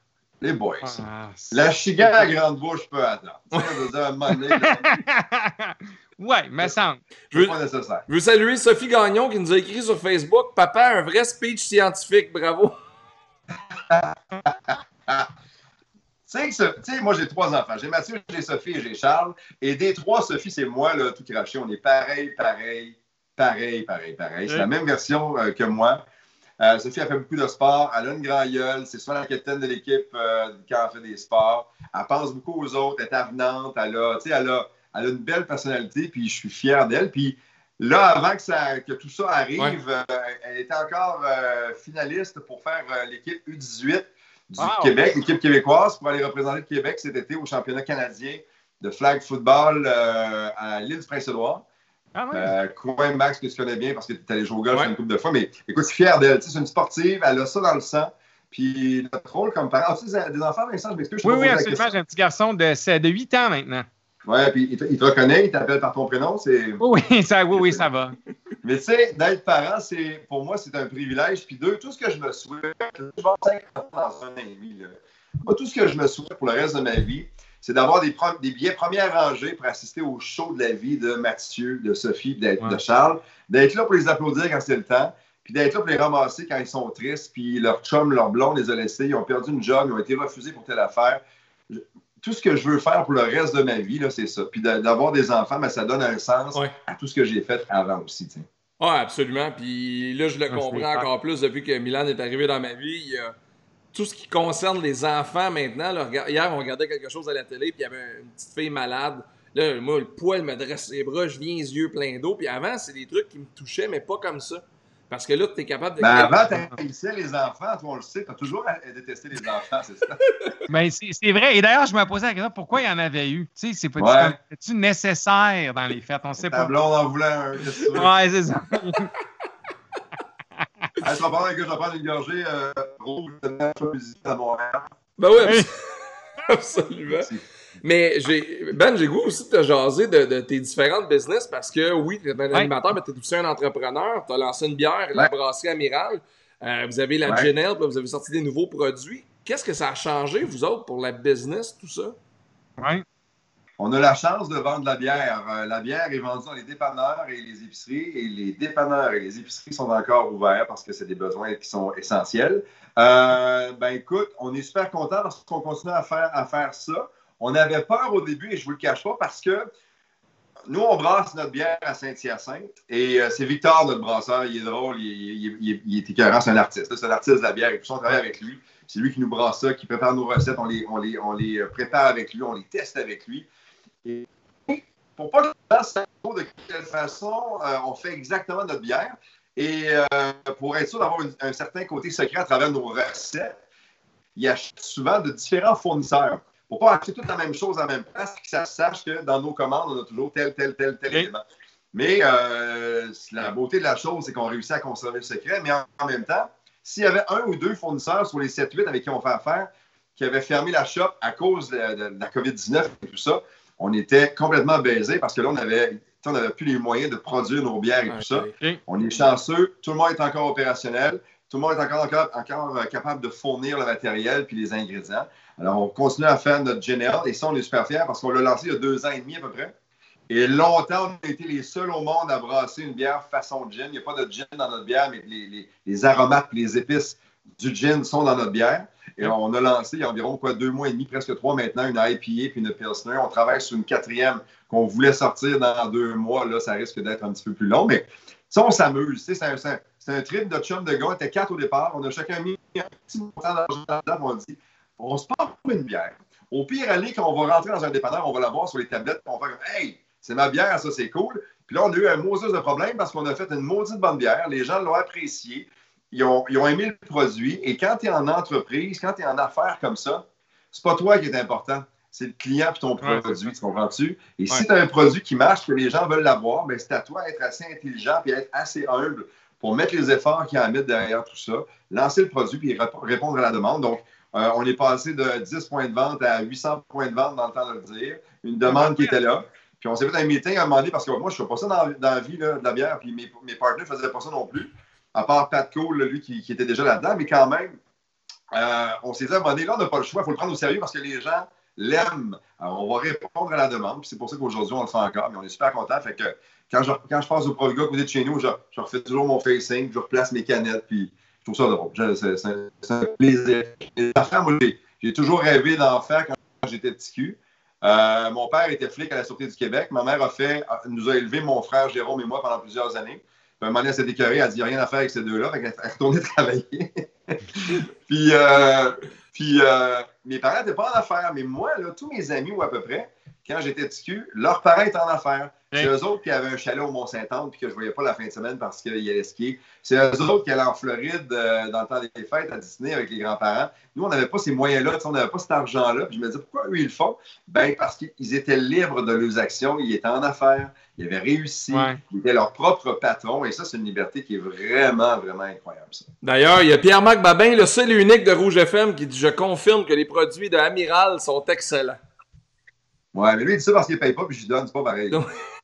Les boys. Ah, la chigane à grande bouche peut attendre. Ouais, mais semble. Je veux, je veux saluer Sophie Gagnon qui nous a écrit sur Facebook Papa, un vrai speech scientifique, bravo. tu sais, moi j'ai trois enfants. J'ai Mathieu, j'ai Sophie et j'ai Charles. Et des trois, Sophie, c'est moi, là, tout craché. On est pareil, pareil, pareil, pareil, pareil. C'est la même version euh, que moi. Euh, Sophie a fait beaucoup de sport. Elle a une grande gueule. C'est souvent la capitaine de l'équipe euh, quand elle fait des sports. Elle pense beaucoup aux autres. Elle est avenante. Elle a, elle a, elle a une belle personnalité. Puis je suis fier d'elle. Puis là, avant que, ça, que tout ça arrive, euh, elle était encore finaliste pour faire l'équipe U18 du Québec, l'équipe québécoise, pour aller représenter le Québec cet été au championnat canadien de flag football à l'île du Prince-Édouard. Ah euh, Coin Max, que tu connais bien parce que tu es allé jouer au golf une couple de fois, mais écoute, je suis fier d'elle. C'est une sportive, elle a ça dans le sang. Puis le rôle comme parent. Tu sais, des enfants, Vincent, je m'excuse. Oui, oui, absolument. J'ai un petit garçon de, de 8 ans maintenant. Oui, puis il te, reconnaît, il t'appelle par ton prénom. Oui, ça, oui, oui, ça va. Mais tu sais, d'être parent, c'est pour moi, c'est un privilège. Puis deux, tout ce que je me souhaite, je vais 50 dans un an et demi. Moi, tout ce que je me souhaite pour le reste de ma vie, c'est d'avoir des, des, billets première rangée pour assister au show de la vie de Mathieu, de Sophie, de, de Charles, d'être là pour les applaudir quand c'est le temps, puis d'être là pour les ramasser quand ils sont tristes, puis leur chum, leur blond les a laissés, ils ont perdu une job, ils ont été refusés pour telle affaire. tout ce que je veux faire pour le reste de ma vie, c'est ça. Puis d'avoir des enfants, mais ça donne un sens à tout ce que j'ai fait avant aussi. Oui, absolument. Puis là, je le comprends encore plus depuis que Milan est arrivé dans ma vie. Il tout ce qui concerne les enfants maintenant, hier, on regardait quelque chose à la télé, puis il y avait une petite fille malade. Là, moi, le poil me dresse les bras, je viens les yeux pleins d'eau. Puis avant, c'est des trucs qui me touchaient, mais pas comme ça. Parce que là, tu es capable de. Ben avant, tu les enfants, toi, on le sait, tu as toujours détesté les enfants, c'est ça. Mais ben, c'est vrai. Et d'ailleurs, je me posais la question pourquoi il y en avait eu? Tu sais, c'est pas tu nécessaire dans les fêtes? On sait pas. blonde en voulait un. Ouais, c'est ça. Je vais prendre une gorgée euh, à Montréal. Ben oui, absolument. Mais j'ai, Ben, j'ai goût aussi de te jaser de, tes différentes business parce que oui, tu es un animateur, mais tu es aussi un entrepreneur. Tu as lancé une bière, la brasserie Amiral. Euh, vous avez la ouais. vous avez sorti des nouveaux produits. Qu'est-ce que ça a changé, vous autres, pour la business, tout ça? Oui. On a la chance de vendre la bière. Euh, la bière est vendue dans les dépanneurs et les épiceries, et les dépanneurs et les épiceries sont encore ouverts parce que c'est des besoins qui sont essentiels. Euh, ben écoute, on est super content parce qu'on continue à faire, à faire ça. on avait peur au début, et je ne vous le cache pas, parce que nous, on brasse notre bière à Saint-Hyacinthe et euh, c'est Victor, notre brasseur. Il est drôle, il, il, est écœurant, c'est un artiste. C'est un artiste de la bière et puis on travaille avec lui. C'est lui qui nous brasse ça, qui prépare nos recettes. On les, on les, on les euh, prépare avec lui, on les teste avec lui. Et pour pas que ça de quelle façon euh, on fait exactement notre bière. Et pour être sûr d'avoir un certain côté secret à travers nos recettes, il achète souvent de différents fournisseurs. Faut pas acheter toute la même chose en même place, que ça sache que dans nos commandes, on a toujours tel, tel, tel, tel élément. Mais euh, la beauté de la chose, c'est qu'on réussit à conserver le secret, mais en, même temps, s'il y avait un ou deux fournisseurs sur les 7-8 avec qui on fait affaire qui avaient fermé la shop à cause de, la COVID-19 et tout ça, on était complètement baisé parce que là, on avait on n'avait plus les moyens de produire nos bières et tout ça. On est chanceux, tout le monde est encore opérationnel, tout le monde est encore, encore, encore euh, capable de fournir le matériel puis les ingrédients. Alors, on continue à faire notre gin et ça, on est super fiers parce qu'on l'a lancé il y a deux ans et demi à peu près. Et longtemps, on a été les seuls au monde à brasser une bière façon gin. Il n'y a pas de gin dans notre bière, mais les, aromates, les épices du gin sont dans notre bière. Et on a lancé il y a environ quoi, deux mois et demi, presque trois maintenant, une IPA puis une Pilsner. On travaille sur une quatrième qu'on voulait sortir dans deux mois. Là, ça risque d'être un petit peu plus long, mais ça, on s'amuse. C'est un, un, trip de chum de gars. On était quatre au départ. On a chacun mis un petit montant d'argent. On dit on se part pour une bière. Au pire, aller, quand on va rentrer dans un dépanneur, on va la voir sur les tablettes, on va faire Hey, c'est ma bière, ça c'est cool. Puis là, on a eu un Moses de problème parce qu'on a fait une maudite bonne bière. Les gens l'ont apprécié. Ils ont, ils ont, aimé le produit. Et quand tu es en entreprise, quand tu es en affaires comme ça, c'est pas toi qui est important. C'est le client et ton produit, tu comprends-tu? Et si tu as un produit qui marche, que les gens veulent l'avoir, ben c'est à toi d'être assez intelligent et être assez humble pour mettre les efforts qu'il y a à mettre derrière tout ça, lancer le produit et répondre à la demande. Donc, euh, on est passé de 10 points de vente à 800 points de vente dans le temps de le dire. Une demande qui était là. Puis on s'est fait un meeting à un moment donné parce que moi, je ne fais pas ça dans, la vie de la bière. Puis mes, mes partenaires ne faisaient pas ça non plus. À part Pat Cole, lui, qui, était déjà là-dedans. Mais quand même, euh, on s'est dit là, on n'a pas le choix. Il faut le prendre au sérieux parce que les gens l'aiment. Alors, on va répondre à la demande. C'est pour ça qu'aujourd'hui, on le fait encore. Mais on est super content. Fait que quand je, quand je passe au produit à côté de chez nous, je, refais toujours mon facing, je replace mes canettes. Puis je trouve ça drôle. C'est un plaisir. j'ai toujours rêvé d'en faire quand j'étais petit cul. Euh, mon père était flic à la Sûreté du Québec. Ma mère a fait, nous a élevé mon frère Jérôme et moi pendant plusieurs années. Un moment donné, elle s'est déclarée, elle a dit rien à faire avec ces deux-là. Elle est retournée travailler. puis, euh, puis euh, mes parents n'étaient pas en affaires, mais moi, là, tous mes amis, ou à peu près, quand j'étais petit cul, leurs parents étaient en affaires. C'est eux autres qui avaient un chalet au Mont-Saint-Anne puis que je ne voyais pas la fin de semaine parce qu'il y allait skier. C'est eux autres qui allaient en Floride euh, dans le temps des fêtes à Disney avec les grands-parents. Nous, on n'avait pas ces moyens-là, on n'avait pas cet argent-là. Puis je me disais, pourquoi eux, ils le font? Ben, parce qu'ils étaient libres de leurs actions, ils étaient en affaires, ils avaient réussi, ils étaient leur propre patron. Et ça, c'est une liberté qui est vraiment, vraiment incroyable. D'ailleurs, il y a Pierre-Marc Babin, le seul et unique de Rouge FM, qui dit Je confirme que les produits de Amiral sont excellents. Ouais, mais lui, il dit ça parce qu'il ne paye pas, puis je lui donne, c'est pas pareil.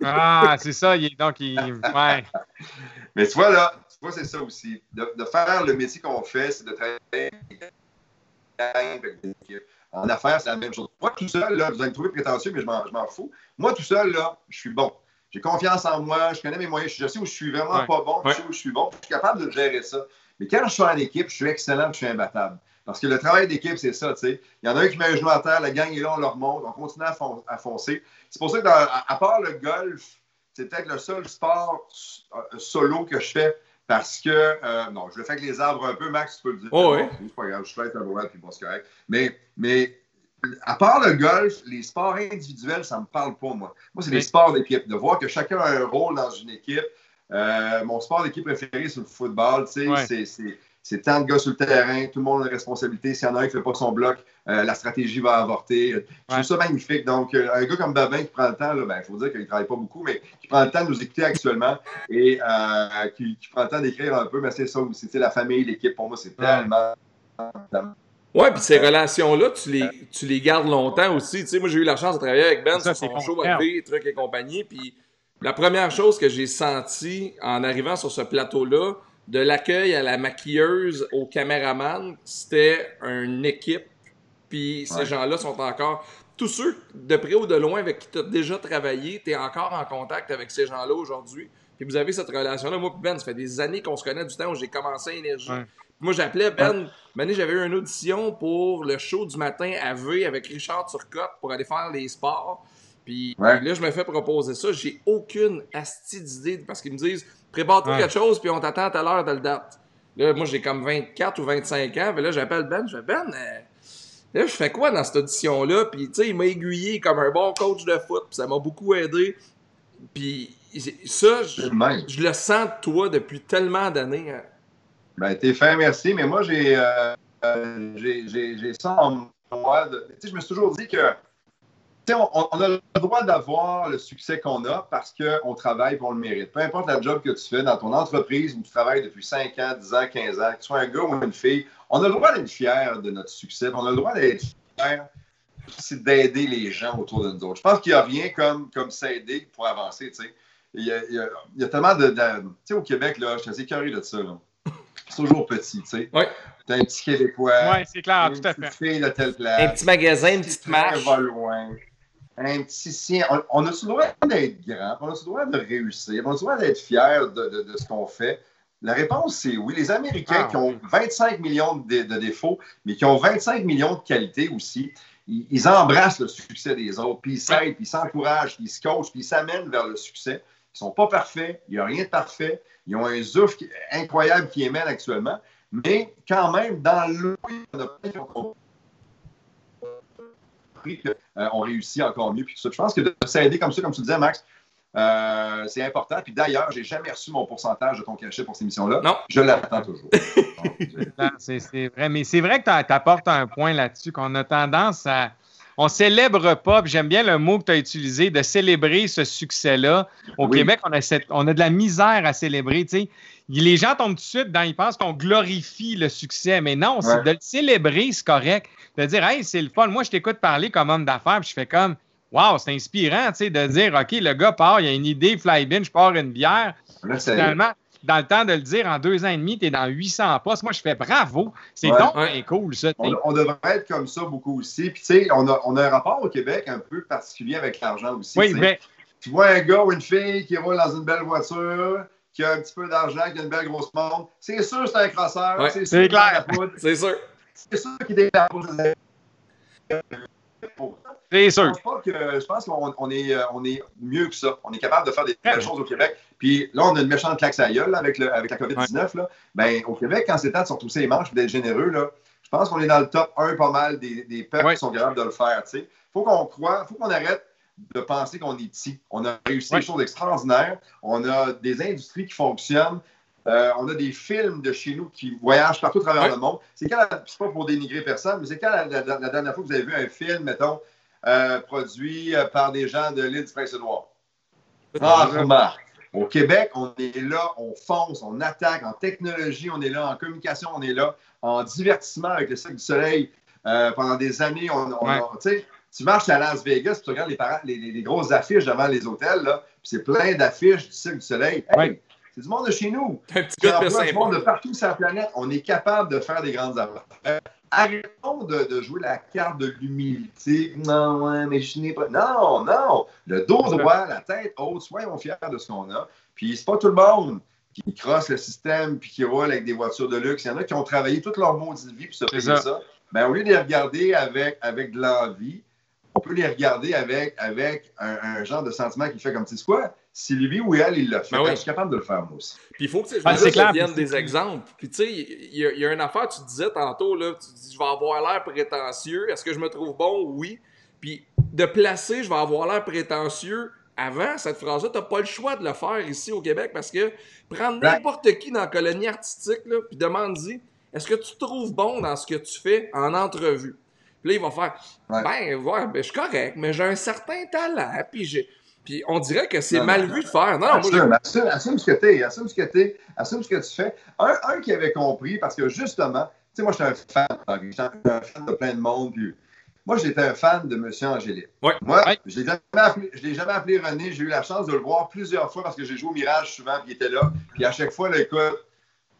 ah, c'est ça, il, donc il. Ouais. mais tu vois, là, tu vois, c'est ça aussi. De, de, faire le métier qu'on fait, c'est de travailler en affaires, c'est la même chose. Moi, tout seul, là, vous allez me trouver prétentieux, mais je m'en fous. Moi, tout seul, là, je suis bon. J'ai confiance en moi, je connais mes moyens, je sais où je suis vraiment pas bon, je sais où je suis bon, je suis capable de gérer ça. Mais quand je suis en équipe, je suis excellent, je suis imbattable. Parce que le travail d'équipe, c'est ça, tu sais. Il y en a un qui met un genou à terre, la gang est là, on leur monte, on continue à, foncer. C'est pour ça que, à, part le golf, c'est peut-être le seul sport euh, solo que je fais parce que, euh, non, je le fais avec les arbres un peu, Max, tu peux le dire. Oh, oui. C'est pas grave, je fais un droit puis bon, c'est correct. Mais, mais à part le golf, les sports individuels, ça me parle pas, moi. Moi, c'est les sports d'équipe. De voir que chacun a un rôle dans une équipe. Euh, mon sport d'équipe préféré, c'est le football. Tu sais, c'est c'est tant de gars sur le terrain, tout le monde a une responsabilité. S'il y en a un qui ne fait pas son bloc, euh, la stratégie va avorter. Je trouve ça magnifique. Donc, euh, un gars comme Babin qui prend le temps, il ben, faut dire qu'il ne travaille pas beaucoup, mais qui prend le temps de nous écouter actuellement et euh, qui, prend le temps d'écrire un peu, mais c'est ça aussi. La famille, l'équipe, pour moi, c'est tellement. Ouais, puis ces relations-là, tu les, tu les gardes longtemps aussi. Tu sais, moi, j'ai eu la chance de travailler avec Ben sur son show TV, trucs et compagnie. Puis la première chose que j'ai sentie en arrivant sur ce plateau-là, de l'accueil à la maquilleuse au caméraman, c'était une équipe. Puis ces gens-là sont encore. Tous ceux de près ou de loin avec qui tu as déjà travaillé, tu es encore en contact avec ces gens-là aujourd'hui. Puis vous avez cette relation-là. Moi, Ben, ça fait des années qu'on se connaît du temps où j'ai commencé à Énergie. moi, j'appelais Ben. Ouais. j'avais eu une audition pour le show du matin à V avec Richard Turcotte pour aller faire les sports. Puis là, je me fais proposer ça. J'ai aucune astie d'idée parce qu'ils me disent prépare-toi quelque chose, puis on t'attend à l'heure de date. Là, moi, j'ai comme 24 ou 25 ans. Mais là, j'appelle Ben. Je fais Ben, euh, là, je fais quoi dans cette audition-là? Puis, tu sais, il m'a aiguillé comme un bon coach de foot. Puis ça m'a beaucoup aidé. Puis ça, je, le sens de toi depuis tellement d'années. Hein. Ben, t'es fin, merci. Mais moi, j'ai euh, euh ça en moi. sais, je me suis toujours dit que on, on, a le droit d'avoir le succès qu'on a parce qu'on travaille pour le mérite. Peu importe la job que tu fais dans ton entreprise où tu travailles depuis 5 ans, 10 ans, 15 ans, que tu sois un gars ou une fille, on a le droit d'être fier de notre succès. On a le droit d'être fier c'est d'aider les gens autour de nous autres. Je pense qu'il n'y a rien comme, comme s'aider pour avancer. Il y, a, il, y a, tellement de. tu sais, au Québec, là, je suis assez curieux de ça. C'est toujours petit. tu sais. Oui. T'as un petit Québécois. Oui, c'est clair, tout à fait. de telle place. Un petit magasin, une petite marche. va loin un petit sien. On, a le droit d'être grand, on a le droit de réussir, on a le droit d'être fier de, ce qu'on fait? La réponse, c'est oui. Les Américains ah, qui ont 25 millions de, défauts, mais qui ont 25 millions de qualités aussi, ils, embrassent le succès des autres, puis ils s'aident, puis ils s'encouragent, puis ils se coachent, puis ils s'amènent vers le succès. Ils ne sont pas parfaits, il n'y a rien de parfait. Ils ont un zouf incroyable qui émène actuellement, mais quand même, dans l'eau, on a plein qu'on euh, réussit encore mieux. Puis tout ça. Je pense que de s'aider comme ça, comme tu disais, Max, euh, c'est important. Puis d'ailleurs, j'ai jamais reçu mon pourcentage de ton cachet pour ces missions-là. Non. Je l'attends toujours. c'est vrai. Mais c'est vrai que tu apportes un point là-dessus, qu'on a tendance à. On célèbre pas, j'aime bien le mot que tu as utilisé, de célébrer ce succès-là. Au Québec, on a, on a de la misère à célébrer. Les gens tombent tout de suite dans, ils pensent qu'on glorifie le succès. Mais non, c'est de le célébrer, c'est correct. De dire, hey, c'est le fun. Moi, je t'écoute parler comme homme d'affaires, puis je fais comme, Wow, c'est inspirant, tu sais, de dire, OK, le gars part, il a une idée, fly bin, je pars une bière. Finalement, dans le temps de le dire, en deux ans et demi, tu es dans 800 postes. Moi, je fais bravo. C'est donc cool, ça. On, devrait être comme ça beaucoup aussi. Puis, tu sais, on a, on a, un rapport au Québec un peu particulier avec l'argent aussi. Oui, mais. Tu vois un gars ou une fille qui roule dans une belle voiture, qui a un petit peu d'argent, qui a une belle grosse montre. C'est sûr c'est un crosseur. c'est clair. C'est sûr. C'est sûr qu'il c'est sûr. Je pense qu'on est, euh, on est mieux que ça. On est capable de faire des belles choses au Québec. Puis là, on a une méchante claque à gueule avec, le, avec la COVID-19. Ben, au Québec, quand c'est temps de se retrousser les manches et d'être généreux, là, je pense qu'on est dans le top 1 pas mal des, des peuples qui sont capables de le faire. Il faut qu'on croit, faut qu'on arrête de penser qu'on est petit. On a réussi des choses extraordinaires. On a des industries qui fonctionnent. Euh, on a des films de chez nous qui voyagent partout à travers le monde. C'est quand, c'est pas pour dénigrer personne, mais c'est quand la, dernière fois que vous avez vu un film, mettons, euh, produit euh, par des gens de l'île du Prince-Édouard? Ah, remarque. Au Québec, on est là, on fonce, on attaque. En technologie, on est là. En communication, on est là. En divertissement avec le Cirque du Soleil, pendant des années, on, tu marches à Las Vegas, tu regardes les, les, grosses affiches devant les hôtels, là, puis c'est plein d'affiches du Cirque du Soleil. C'est du monde de chez nous. Un petit peu de du monde de partout sur la planète. On est capable de faire des grandes affaires. arrêtons de, jouer la carte de l'humilité. Non, ouais, mais je n'ai pas. Non, non. Le dos droit, la tête haute, soyons fiers de ce qu'on a. Puis c'est pas tout le monde qui crosse le système puis qui roule avec des voitures de luxe. Il y en a qui ont travaillé toute leur maudite vie pour se payer ça. Ben, au lieu de les regarder avec, avec de l'envie, on peut les regarder avec, avec un, genre de sentiment qui fait comme, tu sais quoi, si lui ou elle, il l'a fait, ben je suis capable de le faire moi aussi. Puis il faut que tu ah, viennes des exemples. Puis tu sais, il y, a une affaire, tu disais tantôt, là, tu dis, je vais avoir l'air prétentieux. Est-ce que je me trouve bon? Oui. Puis de placer, je vais avoir l'air prétentieux. Avant, cette phrase-là, tu n'as pas le choix de le faire ici au Québec parce que prendre n'importe qui dans la colonie artistique, là, puis demande-y, est-ce que tu te trouves bon dans ce que tu fais en entrevue? Puis là, il va faire, ben, ouais, ben, je suis correct, mais j'ai un certain talent, puis j'ai puis on dirait que c'est mal vu de faire. Non, assume, moi, assume, ce que tu es, assume ce que tu assume ce que tu fais. Un, qui avait compris, parce que justement, tu sais, moi, je suis un fan, je suis un fan de plein de monde. Puis moi, j'étais un fan de M. Angélique. Ouais. Moi, je ne l'ai jamais appelé René. J'ai eu la chance de le voir plusieurs fois parce que j'ai joué au Mirage souvent, puis il était là. Puis à chaque fois, là, écoute,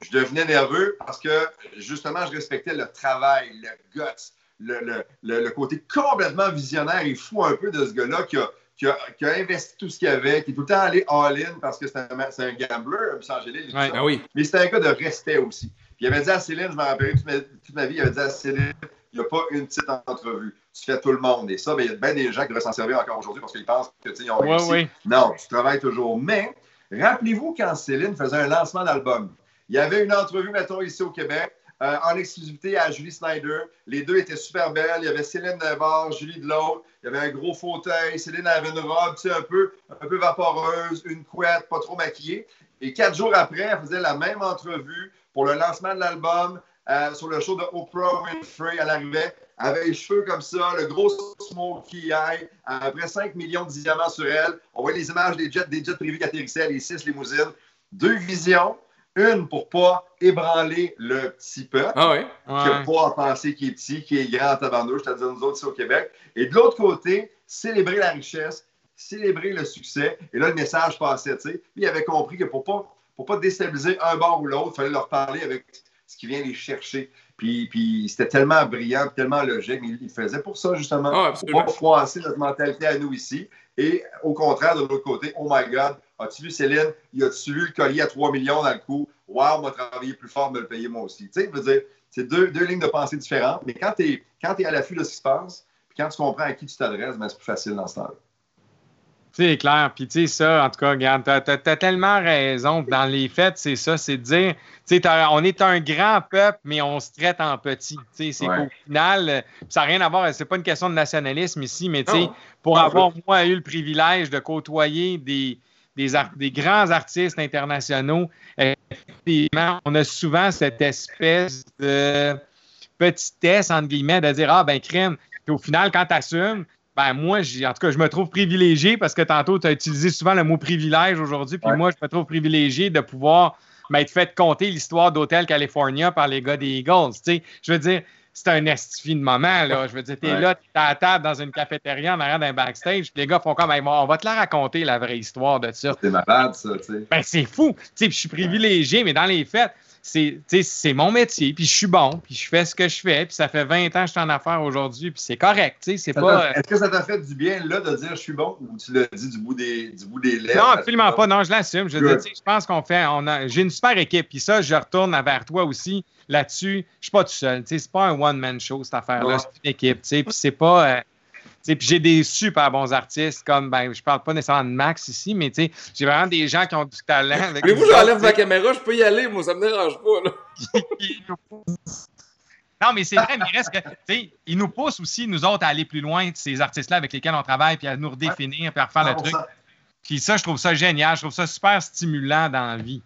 je devenais nerveux parce que justement, je respectais le travail, le guts, le, le, le côté complètement visionnaire et fou un peu de ce gars-là qui a qui a, investi tout ce qu'il avait, qui est tout le temps allé all-in parce que c'est un, un, gambler, M. Angélil. Ouais, ben oui. Mais c'était un gars de respect aussi. il avait dit à Céline, je me rappelle toute ma, vie, il avait dit à Céline, il n'y a pas une petite entrevue. Tu fais tout le monde. Et ça, ben, il y a bien des gens qui devraient s'en servir encore aujourd'hui parce qu'ils pensent qu'ils ont réussi. Non, tu travailles toujours. Mais rappelez-vous quand Céline faisait un lancement d'album. Il y avait une entrevue, mettons, ici au Québec. Euh, en exclusivité à Julie Snyder. Les deux étaient super belles. Il y avait Céline d'un bord, Julie de l'autre. Il y avait un gros fauteuil. Céline avait une robe tu sais, un, peu, un peu vaporeuse, une couette, pas trop maquillée. Et quatre jours après, elle faisait la même entrevue pour le lancement de l'album euh, sur le show de Oprah Winfrey. Elle arrivait, avait les cheveux comme ça, le gros smokey eye, après 5 millions de diamants sur elle. On voit les images des jets, des jets privés qui atterrissaient, les six limousines. Deux visions. Une pour pas ébranler le petit peuple, ah oui? qui n'a pas à penser qu'il est petit, qui est grand à c'est-à-dire nous autres ici au Québec. Et de l'autre côté, célébrer la richesse, célébrer le succès. Et là, le message passait, tu sais. Puis il avait compris que pour pas, pour pas déstabiliser un bord ou l'autre, il fallait leur parler avec ce qui vient les chercher. Puis, puis c'était tellement brillant, tellement logique, mais il faisait pour ça, justement. Ah, pour pas froisser notre mentalité à nous ici. Et au contraire, de l'autre côté, oh my God, As-tu vu Céline? Y a-tu vu le collier à 3 millions dans le coup? Wow, m'a travaillé plus fort, me le payer moi aussi. Tu sais, veux dire, c'est deux, deux, lignes de pensée différentes, mais quand tu es, es, à l'affût de ce qui se passe, puis quand tu comprends à qui tu t'adresses, ben, c'est plus facile dans ce temps-là. C'est clair. Puis, tu sais, ça, en tout cas, regarde, tu as, tellement raison. Dans les faits, c'est ça, c'est de dire, tu sais, on est un grand peuple, mais on se traite en petit. Tu sais, c'est qu'au final, ça n'a rien à voir, c'est pas une question de nationalisme ici, mais tu sais, pour avoir, moi, eu le privilège de côtoyer des, des, grands artistes internationaux, on a souvent cette espèce de petitesse, entre guillemets, de dire Ah, ben, crème. Puis au final, quand tu assumes, ben, moi, en tout cas, je me trouve privilégié parce que tantôt, tu as utilisé souvent le mot privilège aujourd'hui, puis moi, je me trouve privilégié de pouvoir m'être fait compter l'histoire d'Hôtel California par les gars des Eagles. Je veux dire, c'est un estifi de moment. Là. Je veux dire, t'es là, t'es à table dans une cafétéria en arrière d'un backstage, puis les gars font comme, on va te la raconter, la vraie histoire de ça. C'est malade, ça, tu sais. Ben, c'est fou. Tu sais, je suis privilégié, mais dans les faits, c'est mon métier, puis je suis bon, puis je fais ce que je fais, puis ça fait 20 ans que je suis en affaires aujourd'hui, puis c'est correct, c'est pas... Est-ce que ça t'a fait du bien, là, de dire je suis bon, ou tu l'as dit du bout des, du bout des lèvres? Non, absolument pas, non, je l'assume. Je, je pense qu'on fait... On a, J'ai une super équipe, puis ça, je retourne vers toi aussi là-dessus. Je suis pas tout seul, c'est pas un one-man show, cette affaire-là, c'est une équipe, puis c'est pas... Euh, puis j'ai des super bons artistes comme, ben, je parle pas nécessairement de Max ici, mais j'ai vraiment des gens qui ont du talent. Mais vous, j'enlève ma caméra, je peux y aller, moi, ça me dérange pas. non, mais c'est vrai, mais il reste que, tu sais, ils nous poussent aussi, nous autres, à aller plus loin, ces artistes-là avec lesquels on travaille, puis à nous redéfinir, puis à refaire le truc. Puis ça, je trouve ça génial, je trouve ça super stimulant dans la vie.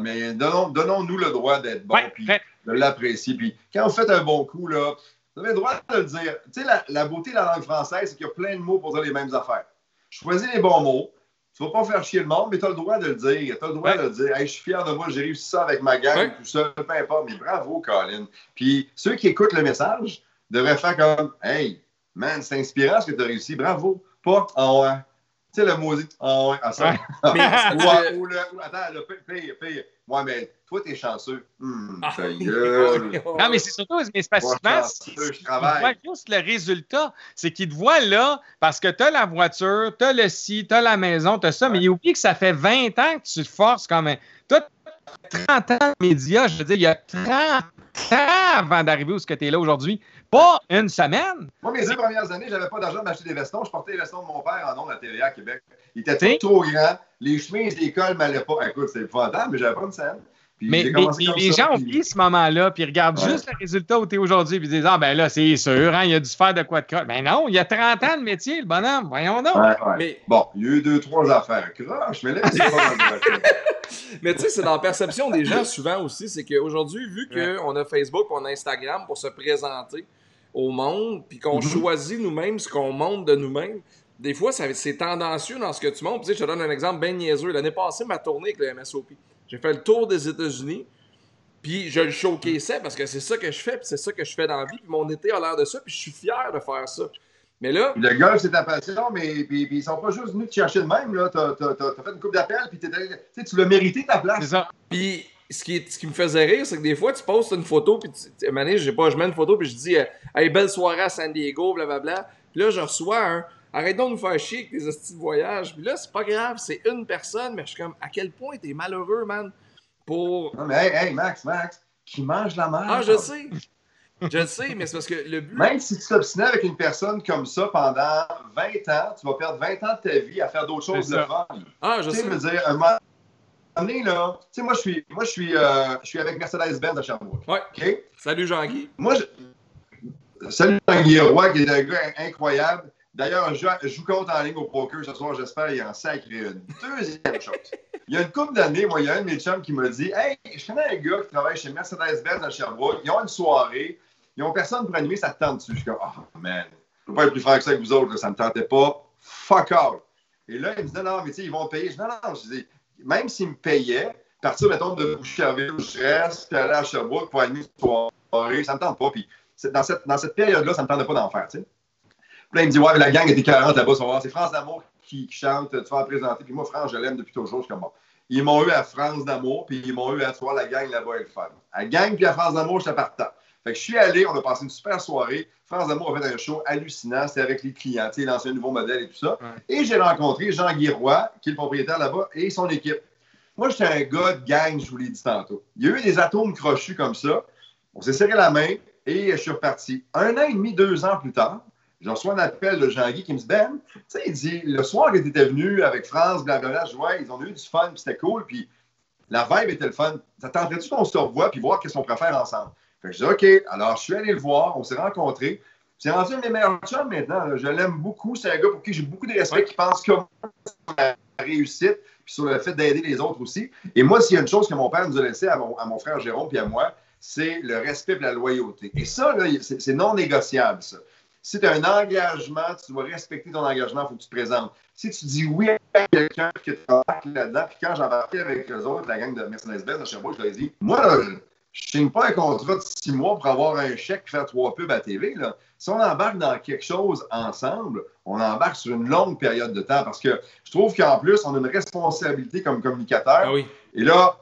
Mais donnons-nous le droit d'être bon, puis de l'apprécier. Puis quand vous faites un bon coup, là, vous avez le droit de le dire. Tu sais, la, beauté de la langue française, c'est qu'il y a plein de mots pour dire les mêmes affaires. Choisis les bons mots. Tu ne vas pas faire chier le monde, mais tu as le droit de le dire. Tu as le droit de le dire. je suis fier de moi, j'ai réussi ça avec ma gang, tout ça, peu importe. Mais bravo, Colin. Puis ceux qui écoutent le message devraient faire comme Hey, man, c'est inspirant ce que tu as réussi. Bravo. Pas en ouais. Tu sais, le maudit en ouais. À ça. ou, ou, le, attends, le pire, pire. Ouais, mais toi, t'es chanceux. Hum, ah, non, mais c'est surtout, mais c'est pas souvent, tu juste le résultat. C'est qu'ils te voient là parce que t'as la voiture, t'as le ci, t'as la maison, t'as ça, mais il oublie que ça fait 20 ans que tu te forces quand même. Toi, 30 ans de médias, je veux dire, il y a 30 ans avant d'arriver où ce que tu es là aujourd'hui. Pas une semaine. Moi, mes deux premières années, j'avais pas d'argent d'acheter des vestons. Je portais les vestons de mon père en nom de la télé à Québec. Il était trop, trop grand. Les chemises d'école m'allaient pas. Écoute, c'est épouvantable, mais j'avais pas une scène. Mais, les gens oublient ce moment-là, puis regardent juste le résultat où tu es aujourd'hui, puis disent Ah, ben là, c'est sûr, hein, il a dû faire de quoi de croche. Ben non, il y a 30 ans de métier, le bonhomme, voyons donc. Mais... Bon, il y a eu deux, trois affaires croche, mais là, c'est pas Mais tu sais, c'est dans la perception des gens souvent aussi, c'est qu'aujourd'hui, vu qu'on a Facebook, on a Instagram pour se présenter, au monde, puis qu'on mhm. choisit nous-mêmes ce qu'on montre de nous-mêmes, des fois, c'est tendancieux dans ce que tu montres. Tu sais, je te donne un exemple bien niaiseux. L'année passée, ma tournée avec le MSOP, j'ai fait le tour des États-Unis, puis je le showcaseais parce que c'est ça que je fais, puis c'est ça que je fais dans la vie, puis mon été a l'air de ça, puis je suis fier de faire ça. Mais là. Le golf, c'est ta passion, mais puis, ils sont pas juste venus te chercher de même. Tu as, fait une coupe d'appel, puis tu l'as mérité ta place. C'est ça. Puis ce qui, ce qui me faisait rire, c'est que des fois, tu postes une photo, puis tu, mané, j'ai pas, je mets une photo, puis je dis, euh, hey, belle soirée à San Diego, blablabla. Puis là, je reçois un, arrête donc de nous faire chier avec tes hosties de voyage. Puis là, c'est pas grave, c'est une personne, mais je suis comme, à quel point t'es malheureux, man, pour. Non, mais hey, hey, Max, Max, qui mange la merde. Ah, je sais. Je le sais, mais c'est parce que le but. Même si tu t'obstines avec une personne comme ça pendant 20 ans, tu vas perdre 20 ans de ta vie à faire d'autres choses de fun. Ah, je Tu sais. sais, me dire, un moment donné, là, tu sais, moi, je suis, moi, je suis, euh, je suis avec Mercedes-Benz à Sherbrooke. Ouais. OK? Salut Jean-Guy. Moi, je... salut Tanguy Roy, qui est un gars incroyable. D'ailleurs, je, joue contre en ligne au poker ce soir, j'espère, il en sacré une. Deuxième chose. Il y a une couple d'années, moi, il y a un de mes chums qui m'a dit Hey, je connais un gars qui travaille chez Mercedes-Benz à Sherbrooke. Ils ont une soirée. Ils ont personne pour animer, ça te tente dessus. Je suis comme, oh man, je peux pas être plus franc que ça avec vous autres, ça me tentait pas. Fuck out. Et là, il me dit, non, mais tu sais, ils vont payer. Je dis, non, non, je dis, même s'ils me payaient, partir, mettons, de Boucherville je reste, à Sherbrooke pour animer une soirée, ça me tente pas. Puis dans cette, dans cette période-là, ça me tentait pas d'en faire, tu sais. Puis là, il me dit, ouais, mais la gang était 40 là-bas, va voir. C'est France d'Amour qui, qui chante, tu vas la présenter. Puis moi, France, je l'aime depuis toujours. Je suis comme, bon. Ils m'ont eu à France d'Amour, puis ils m'ont eu à toi, la gang là-bas est le fun. À gang, puis à France d'Amour, j'étais partant. Fait que je suis allé, on a passé une super soirée. France D'Amour a fait un show hallucinant. C'était avec les clients, tu sais, lancé un nouveau modèle et tout ça. Ouais. Et j'ai rencontré Jean-Guy Roy, qui est le propriétaire là-bas, et son équipe. Moi, j'étais un gars de gang, je vous l'ai dit tantôt. Il y a eu des atomes crochus comme ça. On s'est serré la main et je suis reparti. Un an et demi, deux ans plus tard, je reçois un appel de Jean-Guy qui me dit Ben, tu sais, il dit, le soir que tu étais venu avec France, blablabla, je vois, ils ont eu du fun, puis c'était cool, puis la vibe était le fun. Ça tenterait-tu qu'on se revoie, puis voir qu'est-ce qu'on pourrait faire ensemble? Fait que je dis, OK. Alors, je suis allé le voir, on s'est rencontrés. C'est rendu un de mes meilleurs chums maintenant. Je l'aime beaucoup. C'est un gars pour qui j'ai beaucoup de respect, qui pense comme la réussite, puis sur le fait d'aider les autres aussi. Et moi, s'il y a une chose que mon père nous a laissé à mon, à mon frère Jérôme puis à moi, c'est le respect et la loyauté. Et ça, c'est non négociable, ça. Si tu as un engagement, tu dois respecter ton engagement, il faut que tu te présentes. Si tu dis oui à quelqu'un que tu embarques là-dedans, puis quand j'embarquais avec eux autres, la gang de Mercedes-Benz à Sherbrooke, je leur ai dit, moi, là, je ne signe pas un contrat de six mois pour avoir un chèque et faire trois pubs à TV. Là. Si on embarque dans quelque chose ensemble, on embarque sur une longue période de temps parce que je trouve qu'en plus, on a une responsabilité comme communicateur. Ah oui. Et là,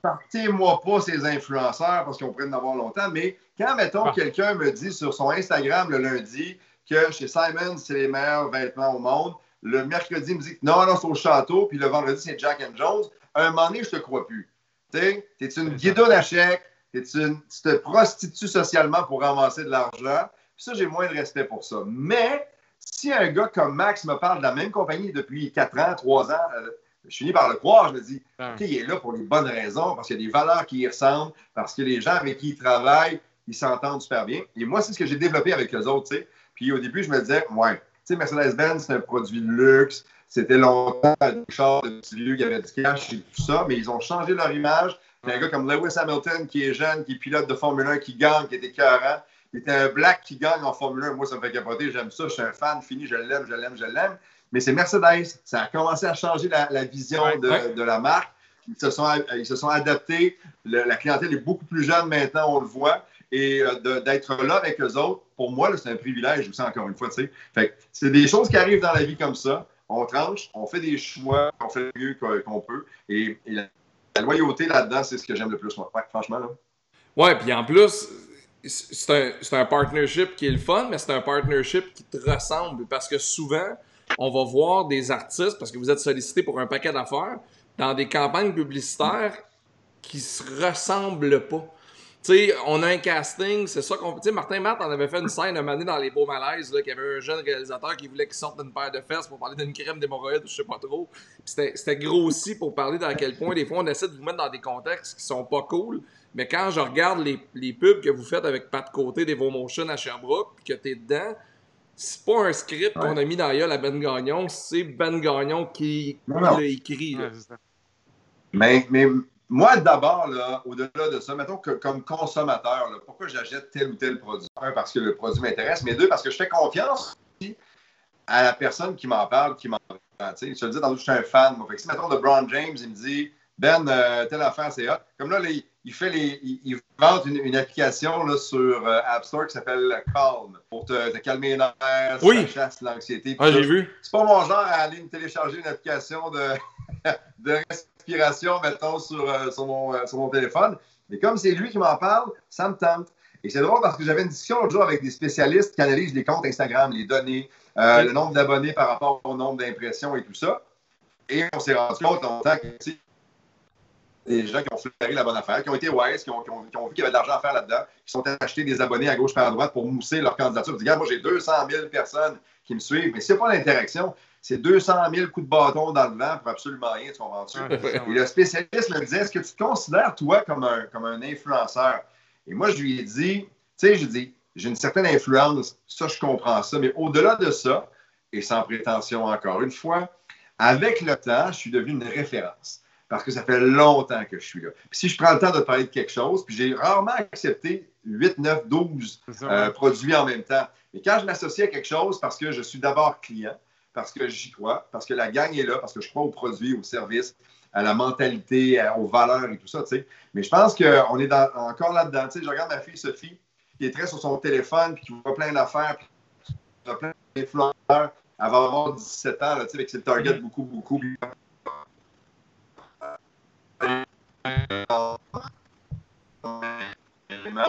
partez-moi pas ces influenceurs parce qu'on pourrait en avoir longtemps, mais quand, mettons, Ah. quelqu'un me dit sur son Instagram le lundi que chez Simon, c'est les meilleurs vêtements au monde, le mercredi, il me dit que non, non, c'est au château, puis le vendredi, c'est Jack and Jones, à un moment donné, je te crois plus. Tu sais, t'es une guidoune à chèque, une, tu te prostitues socialement pour ramasser de l'argent, puis ça, j'ai moins de respect pour ça. Mais si un gars comme Max me parle de la même compagnie depuis 4 ans, 3 ans, euh, je finis par le croire, je me dis. OK, il est là pour les bonnes raisons, parce qu'il y a des valeurs qui y ressemblent, parce que les gens avec qui il travaille, ils s'entendent super bien. Et moi, c'est ce que j'ai développé avec les autres, tu sais. Puis au début, je me disais, ouais, tu sais, Mercedes-Benz, c'est un produit de luxe. C'était longtemps des chars de petits lieux, il y avait du cash et tout ça, mais ils ont changé leur image. Il y a un gars comme Lewis Hamilton qui est jeune, qui est pilote de Formule 1, qui gagne, qui était écœurant. Il était un black qui gagne en Formule 1. Moi, ça me fait capoter. J'aime ça. Je suis un fan fini. Je l'aime, je l'aime, je l'aime. Mais c'est Mercedes. Ça a commencé à changer la, la vision Ouais, de, ouais. de la marque. Ils se sont, ils se sont adaptés. Le- la clientèle est beaucoup plus jeune maintenant, on le voit. Et euh, d'être là avec eux autres, pour moi, c'est un privilège aussi, encore une fois. c'est des choses qui arrivent dans la vie comme ça. On tranche, on fait des choix, on fait le mieux qu'on peut. Et, la, loyauté là-dedans, c'est ce que j'aime le plus, moi. Franchement, là. Ouais, puis en plus, c'est un, un partnership qui est le fun, mais c'est un partnership qui te ressemble parce que souvent, on va voir des artistes, parce que vous êtes sollicité pour un paquet d'affaires, dans des campagnes publicitaires qui se ressemblent pas. Tu sais, on a un casting, c'est ça qu'on. Tu sais, Martin Matt en avait fait une scène un moment donné dans Les Beaux Malaises, là, qu'il y avait un jeune réalisateur qui voulait qu'il sorte d'une paire de fesses pour parler d'une crème d'hémorroïdes, je sais pas trop. C'était c'était grossi pour parler d'à quel point, des fois, on essaie de vous mettre dans des contextes qui sont pas cool. Mais quand je regarde les, les pubs que vous faites avec Pat Côté d'Evomotion à Sherbrooke, puis que t'es dedans, c'est pas un script Ouais. qu'on a mis dans la gueule à Ben Gagnon, c'est Ben Gagnon qui, l'a écrit. là. Mais, mais moi, d'abord, là, au-delà de ça, mettons que comme consommateur, là, pourquoi j'achète tel ou tel produit? Un, parce que le produit m'intéresse, mais deux, parce que je fais confiance à la personne qui m'en parle, qui m'en parle. Tu sais, Je te le dis, tantôt, je suis un fan. Moi. Fait que si, mettons, LeBron James, il me dit, Ben, euh, telle affaire, c'est hot. Comme là, il, fait les, il, il vante une, une application là, sur euh, App Store qui s'appelle Calm pour te, te calmer les nerfs, Oui. ça chasse l'anxiété. Ah, j'ai vu. C'est pas mon genre à aller me télécharger une application de, de respiration, mettons, sur, euh, sur, mon, euh, sur mon téléphone. Mais comme c'est lui qui m'en parle, ça me tente. Et c'est drôle parce que j'avais une discussion l'autre jour avec des spécialistes qui analysent les comptes Instagram, les données, euh, le nombre d'abonnés par rapport au nombre d'impressions et tout ça. Et on s'est rendu compte en tant que des gens qui ont flairé la bonne affaire, qui ont été wise, qui ont, qui ont, qui ont vu qu'il y avait de l'argent à faire là-dedans, qui sont achetés des abonnés à gauche par à droite pour mousser leur candidature. Ils disent, regarde, moi, j'ai 200 000 personnes qui me suivent, mais c'est pas l'interaction. C'est 200 000 coups de bâton dans le vent pour absolument rien, tu comprends-tu? Et le spécialiste me disait, est-ce que tu te considères, toi, comme un, comme un influenceur? Et moi, je lui ai dit, tu sais, je dis, j'ai une certaine influence, ça, je comprends ça, mais au-delà de ça, et sans prétention encore une fois, avec le temps, je suis devenu une référence parce que ça fait longtemps que je suis là. Puis si je prends le temps de parler de quelque chose, puis j'ai rarement accepté 8, 9, 12 produits en même temps. Mais quand je m'associe à quelque chose, parce que je suis d'abord client, parce que j'y crois, parce que la gang est là, parce que je crois aux produits, aux services, à la mentalité, aux valeurs et tout ça, tu sais. Mais je pense qu'on est encore là-dedans. Tu sais, je regarde ma fille Sophie, qui est très sur son téléphone, puis qui voit plein d'affaires, puis qui a plein d'influenceurs. Elle va avoir 17 ans, tu sais, avec ses targets beaucoup, beaucoup. Les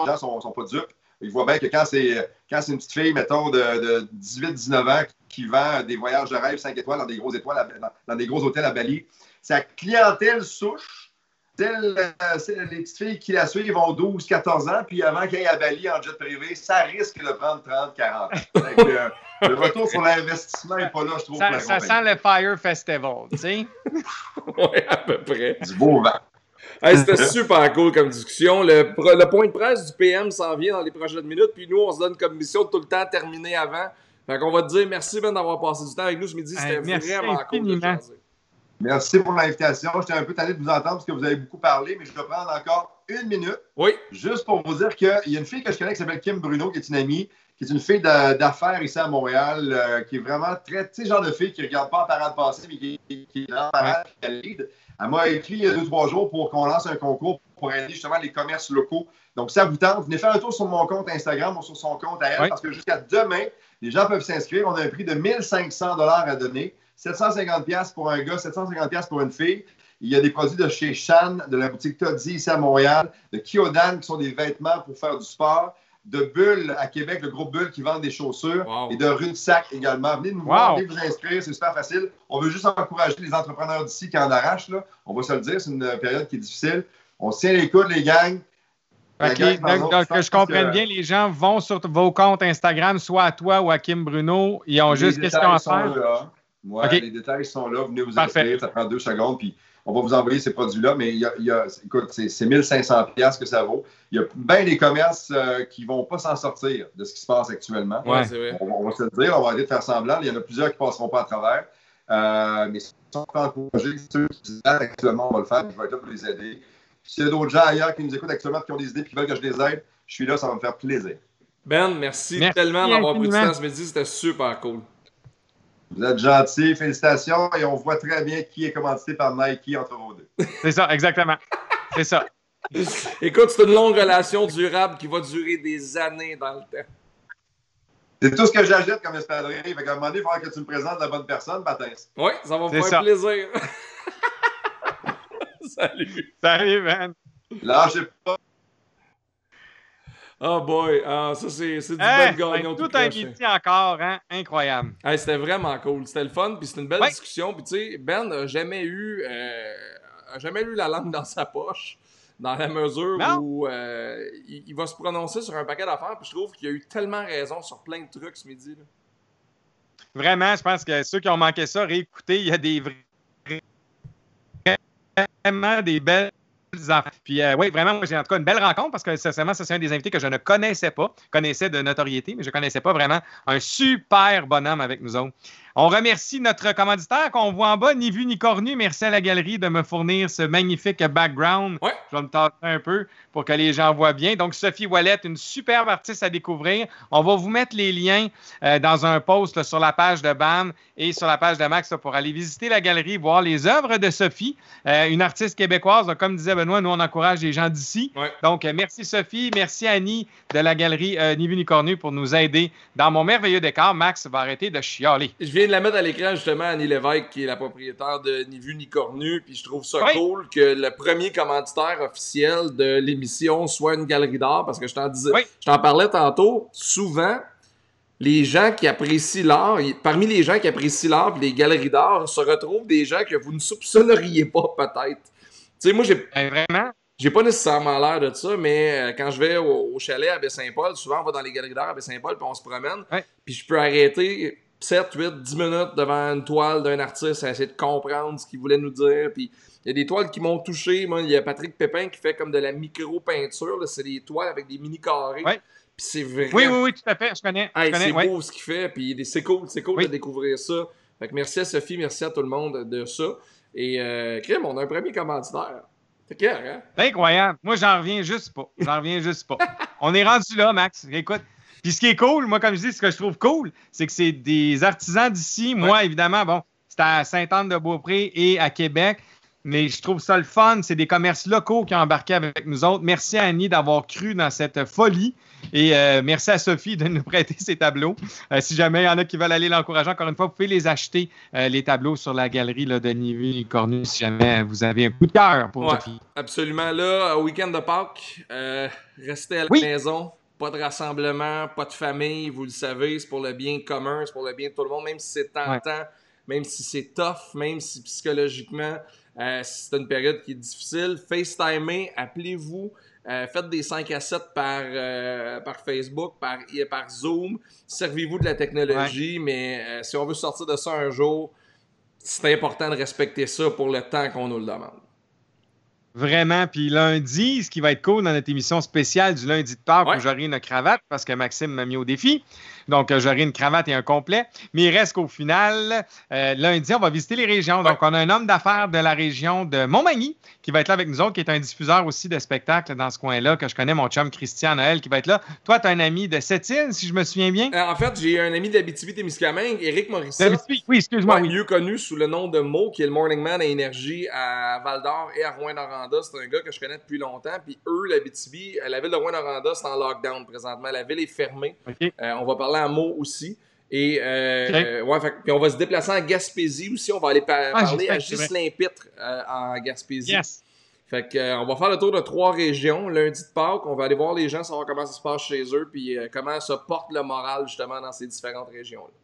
gens sont, sont pas dupes. Ils voient bien que quand c'est, quand c'est une petite fille, mettons, de, de 18-19 ans qui vend des voyages de rêve 5 étoiles dans des gros étoiles, dans des gros hôtels à Bali, sa clientèle souche euh, les petites filles qui la suivent ont 12, 14 ans, puis avant qu'elles aient à Bali en jet privé, ça risque de prendre 30, 40 euh, le retour sur l'investissement n'est pas là, je trouve. Ça, ça sent le Fire Festival, tu sais? oui, à peu près. Du beau vent. C'était super cool comme discussion. Le, le, point de presse du PM s'en vient dans les prochaines minutes, puis nous, on se donne comme mission de tout le temps terminer avant. Fait qu'on va te dire merci Ben d'avoir passé du temps avec nous ce midi. C'était vraiment cool de Merci pour l'invitation. J'étais un peu tanné de vous entendre parce que vous avez beaucoup parlé, mais je vais prendre encore une minute. Oui. Juste pour vous dire qu'il y a une fille que je connais qui s'appelle Kim Bruno, qui est une amie, qui est une fille d'affaires ici à Montréal, euh, qui est vraiment très, tu sais, genre de fille qui ne regarde pas en parade passée, mais qui, est en parade, qui lead. Elle m'a écrit il y a deux, trois jours pour qu'on lance un concours pour aider justement les commerces locaux. Donc, ça vous tente, venez faire un tour sur mon compte Instagram ou sur son compte à elle, parce que jusqu'à demain, les gens peuvent s'inscrire. On a un prix de 1500 à donner. 750$ pour un gars, 750$ pour une fille. Il y a des produits de chez Shan, de la boutique Toddy ici à Montréal, de Kyodan qui sont des vêtements pour faire du sport, de Bull à Québec, le groupe Bull qui vend des chaussures, et de Rue de Sac également. Venez nous voir, venez vous inscrire, c'est super facile. On veut juste encourager les entrepreneurs d'ici qui en arrachent. Là. On va se le dire, c'est une période qui est difficile. On tient les coudes, les gangs. OK, donc, que je comprenne bien, les gens vont sur vos comptes Instagram, soit à toi ou à Kim Bruno. Ils ont juste question à faire? Moi, les détails sont là. Venez vous inscrire. Ça prend deux secondes. Puis on va vous envoyer ces produits-là. Mais il y a, écoute, c'est 1500 que ça vaut. Il y a bien des commerces euh, qui ne vont pas s'en sortir de ce qui se passe actuellement. Ouais, vrai. On, va se le dire. On va arrêter de faire semblant. Il y en a plusieurs qui ne passeront pas à travers. Euh, mais si on peut encourager ceux qui actuellement, on va le faire. Je vais être là pour les aider. S'il y a d'autres gens ailleurs qui nous écoutent actuellement, qui ont des idées et qui veulent que je les aide, je suis là. Ça va me faire plaisir. Ben, merci, tellement d'avoir pris du temps ce midi. C'était super cool. Vous êtes gentil, félicitations. Et on voit très bien qui est commandité par Nike entre vous deux. C'est ça, exactement. C'est ça. Écoute, c'est une longue relation durable qui va durer des années dans le temps. C'est tout ce que j'ajoute comme espadrille. Fait qu'à un moment donné, il faudra que tu me présentes la bonne personne, Baptiste. Oui, ça va me faire plaisir. Salut. Salut, man. Lâchez pas. Oh boy, ah, ça c'est du hey, bon gagnant. Tout, un midi encore, hein? incroyable. c'était vraiment cool, c'était le fun, puis c'était une belle discussion. Puis tu sais, Ben n'a jamais eu, euh, jamais eu la langue dans sa poche, dans la mesure où euh, il, va se prononcer sur un paquet d'affaires. Puis je trouve qu'il a eu tellement raison sur plein de trucs ce midi. Là. Vraiment, je pense que ceux qui ont manqué ça, réécoutez, il y a des vrais vraiment des belles puis euh, oui, vraiment, j'ai en tout cas une belle rencontre parce que sincèrement, c'est un des invités que je ne connaissais pas, connaissais de notoriété, mais je ne connaissais pas vraiment. Un super bonhomme avec nous autres. On remercie notre commanditaire qu'on voit en bas, ni vu ni cornu. Merci à la galerie de me fournir ce magnifique background. Je vais me tâter un peu pour que les gens voient bien. Donc, Sophie Wallet, une superbe artiste à découvrir. On va vous mettre les liens euh, dans un post sur la page de BAM et sur la page de Max pour aller visiter la galerie, voir les œuvres de Sophie, euh, une artiste québécoise. Donc, comme disait Benoît, nous, on encourage les gens d'ici. Donc, euh, merci Sophie, merci Annie de la galerie Ni vu ni cornu pour nous aider dans mon merveilleux décor. Max va arrêter de chialer. Je viens de la mettre à l'écran justement Annie Lévesque, qui est la propriétaire de Ni Vu Ni Cornu. Puis je trouve ça cool que le premier commanditaire officiel de l'émission soit une galerie d'art. Parce que je t'en disais, je t'en parlais tantôt, souvent, les gens qui apprécient l'art, parmi les gens qui apprécient l'art et les galeries d'art, se retrouvent des gens que vous ne soupçonneriez pas peut-être. sais, moi, j'ai. Ben, vraiment? J'ai pas nécessairement l'air de ça, mais euh, quand je vais au, chalet à Baie-Saint-Paul, souvent on va dans les galeries d'art à Baie-Saint-Paul, puis on se promène, puis je peux arrêter 7, 8, 10 minutes devant une toile d'un artiste à essayer de comprendre ce qu'il voulait nous dire, puis il y a des toiles qui m'ont touché. Moi, il y a Patrick Pépin qui fait comme de la micro-peinture. C'est des toiles avec des mini-carrés. Puis c'est vrai. Oui, oui, oui, tout à fait. Je connais. c'est beau ce qu'il fait. Puis c'est cool, c'est cool de découvrir ça. Fait que merci à Sophie, merci à tout le monde de ça. Et euh, Crème, on a un premier commanditaire. C'est clair, hein? Incroyable. Moi, j'en reviens juste pas. J'en reviens juste pas. on est rendu là, Max. Écoute. Puis ce qui est cool, moi, comme je dis, ce que je trouve cool, c'est que c'est des artisans d'ici. Moi, évidemment, bon, c'est à Sainte-Anne-de-Beaupré et à Québec. Mais je trouve ça le fun. C'est des commerces locaux qui ont embarqué avec nous autres. Merci à Annie d'avoir cru dans cette folie. Et euh, merci à Sophie de nous prêter ces tableaux. Euh, si jamais il y en a qui veulent aller l'encourager, encore une fois, vous pouvez les acheter, euh, les tableaux sur la galerie là, de Nivy Cornu, si jamais vous avez un coup de cœur pour Sophie. Absolument. Là, au week-end de Pâques, restez à la maison. Pas de rassemblement, pas de famille, vous le savez, c'est pour le bien commun, c'est pour le bien de tout le monde, même si c'est tentant, même si c'est tough, même si psychologiquement, euh, c'est une période qui est difficile. FaceTimez, appelez-vous. Euh, faites des 5 à 7 par, euh, par Facebook, par, par Zoom. Servez-vous de la technologie, mais si on veut sortir de ça un jour, c'est important de respecter ça pour le temps qu'on nous le demande. Vraiment. Puis lundi, ce qui va être cool dans notre émission spéciale du lundi de Pâques, où j'aurai une cravate parce que Maxime m'a mis au défi. Donc, euh, j'aurai une cravate et un complet. Mais il reste qu'au final, euh, lundi, on va visiter les régions. Donc, on a un homme d'affaires de la région de Montmagny qui va être là avec nous autres, qui est un diffuseur aussi de spectacles dans ce coin-là, que je connais, mon chum Christian Noël, qui va être là. Toi, tu as un ami de Sept-Îles, si je me souviens bien. Euh, en fait, j'ai un ami d'Abitibi-Témiscamingue, Éric Morisset. Oui, excuse-moi. Mieux connu sous le nom de Mo, qui est le Morning Man à Énergie à Val-d'Or et à Rouen-Noranda. C'est un gars que je connais depuis longtemps. Puis eux, l'Abitibi, la ville de Rouen-Noranda, c'est en lockdown présentement. La ville est fermée. on va parler à Mo aussi. Et euh, ouais, puis on va se déplacer en Gaspésie aussi. On va aller ah, parler à Ghislain Pitre euh, en Gaspésie. Fait que, euh, on va faire le tour de trois régions. Lundi de Pâques, on va aller voir les gens, savoir comment ça se passe chez eux, puis comment ça porte le moral justement dans ces différentes régions-là.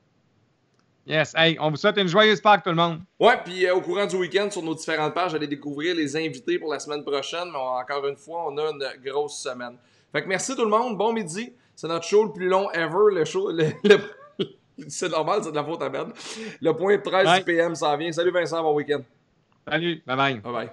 Yes. Hey, on vous souhaite une joyeuse Pâques, tout le monde. Ouais, puis au courant du week-end, sur nos différentes pages, allez découvrir les invités pour la semaine prochaine. Mais encore une fois, on a une grosse semaine. Fait que merci tout le monde. Bon midi. C'est notre show le plus long ever. Le show, le c'est normal, c'est de la faute à Ben. Le point de 13 PM s'en vient. Salut Vincent, bon week-end. Salut, bye bye. Bye bye.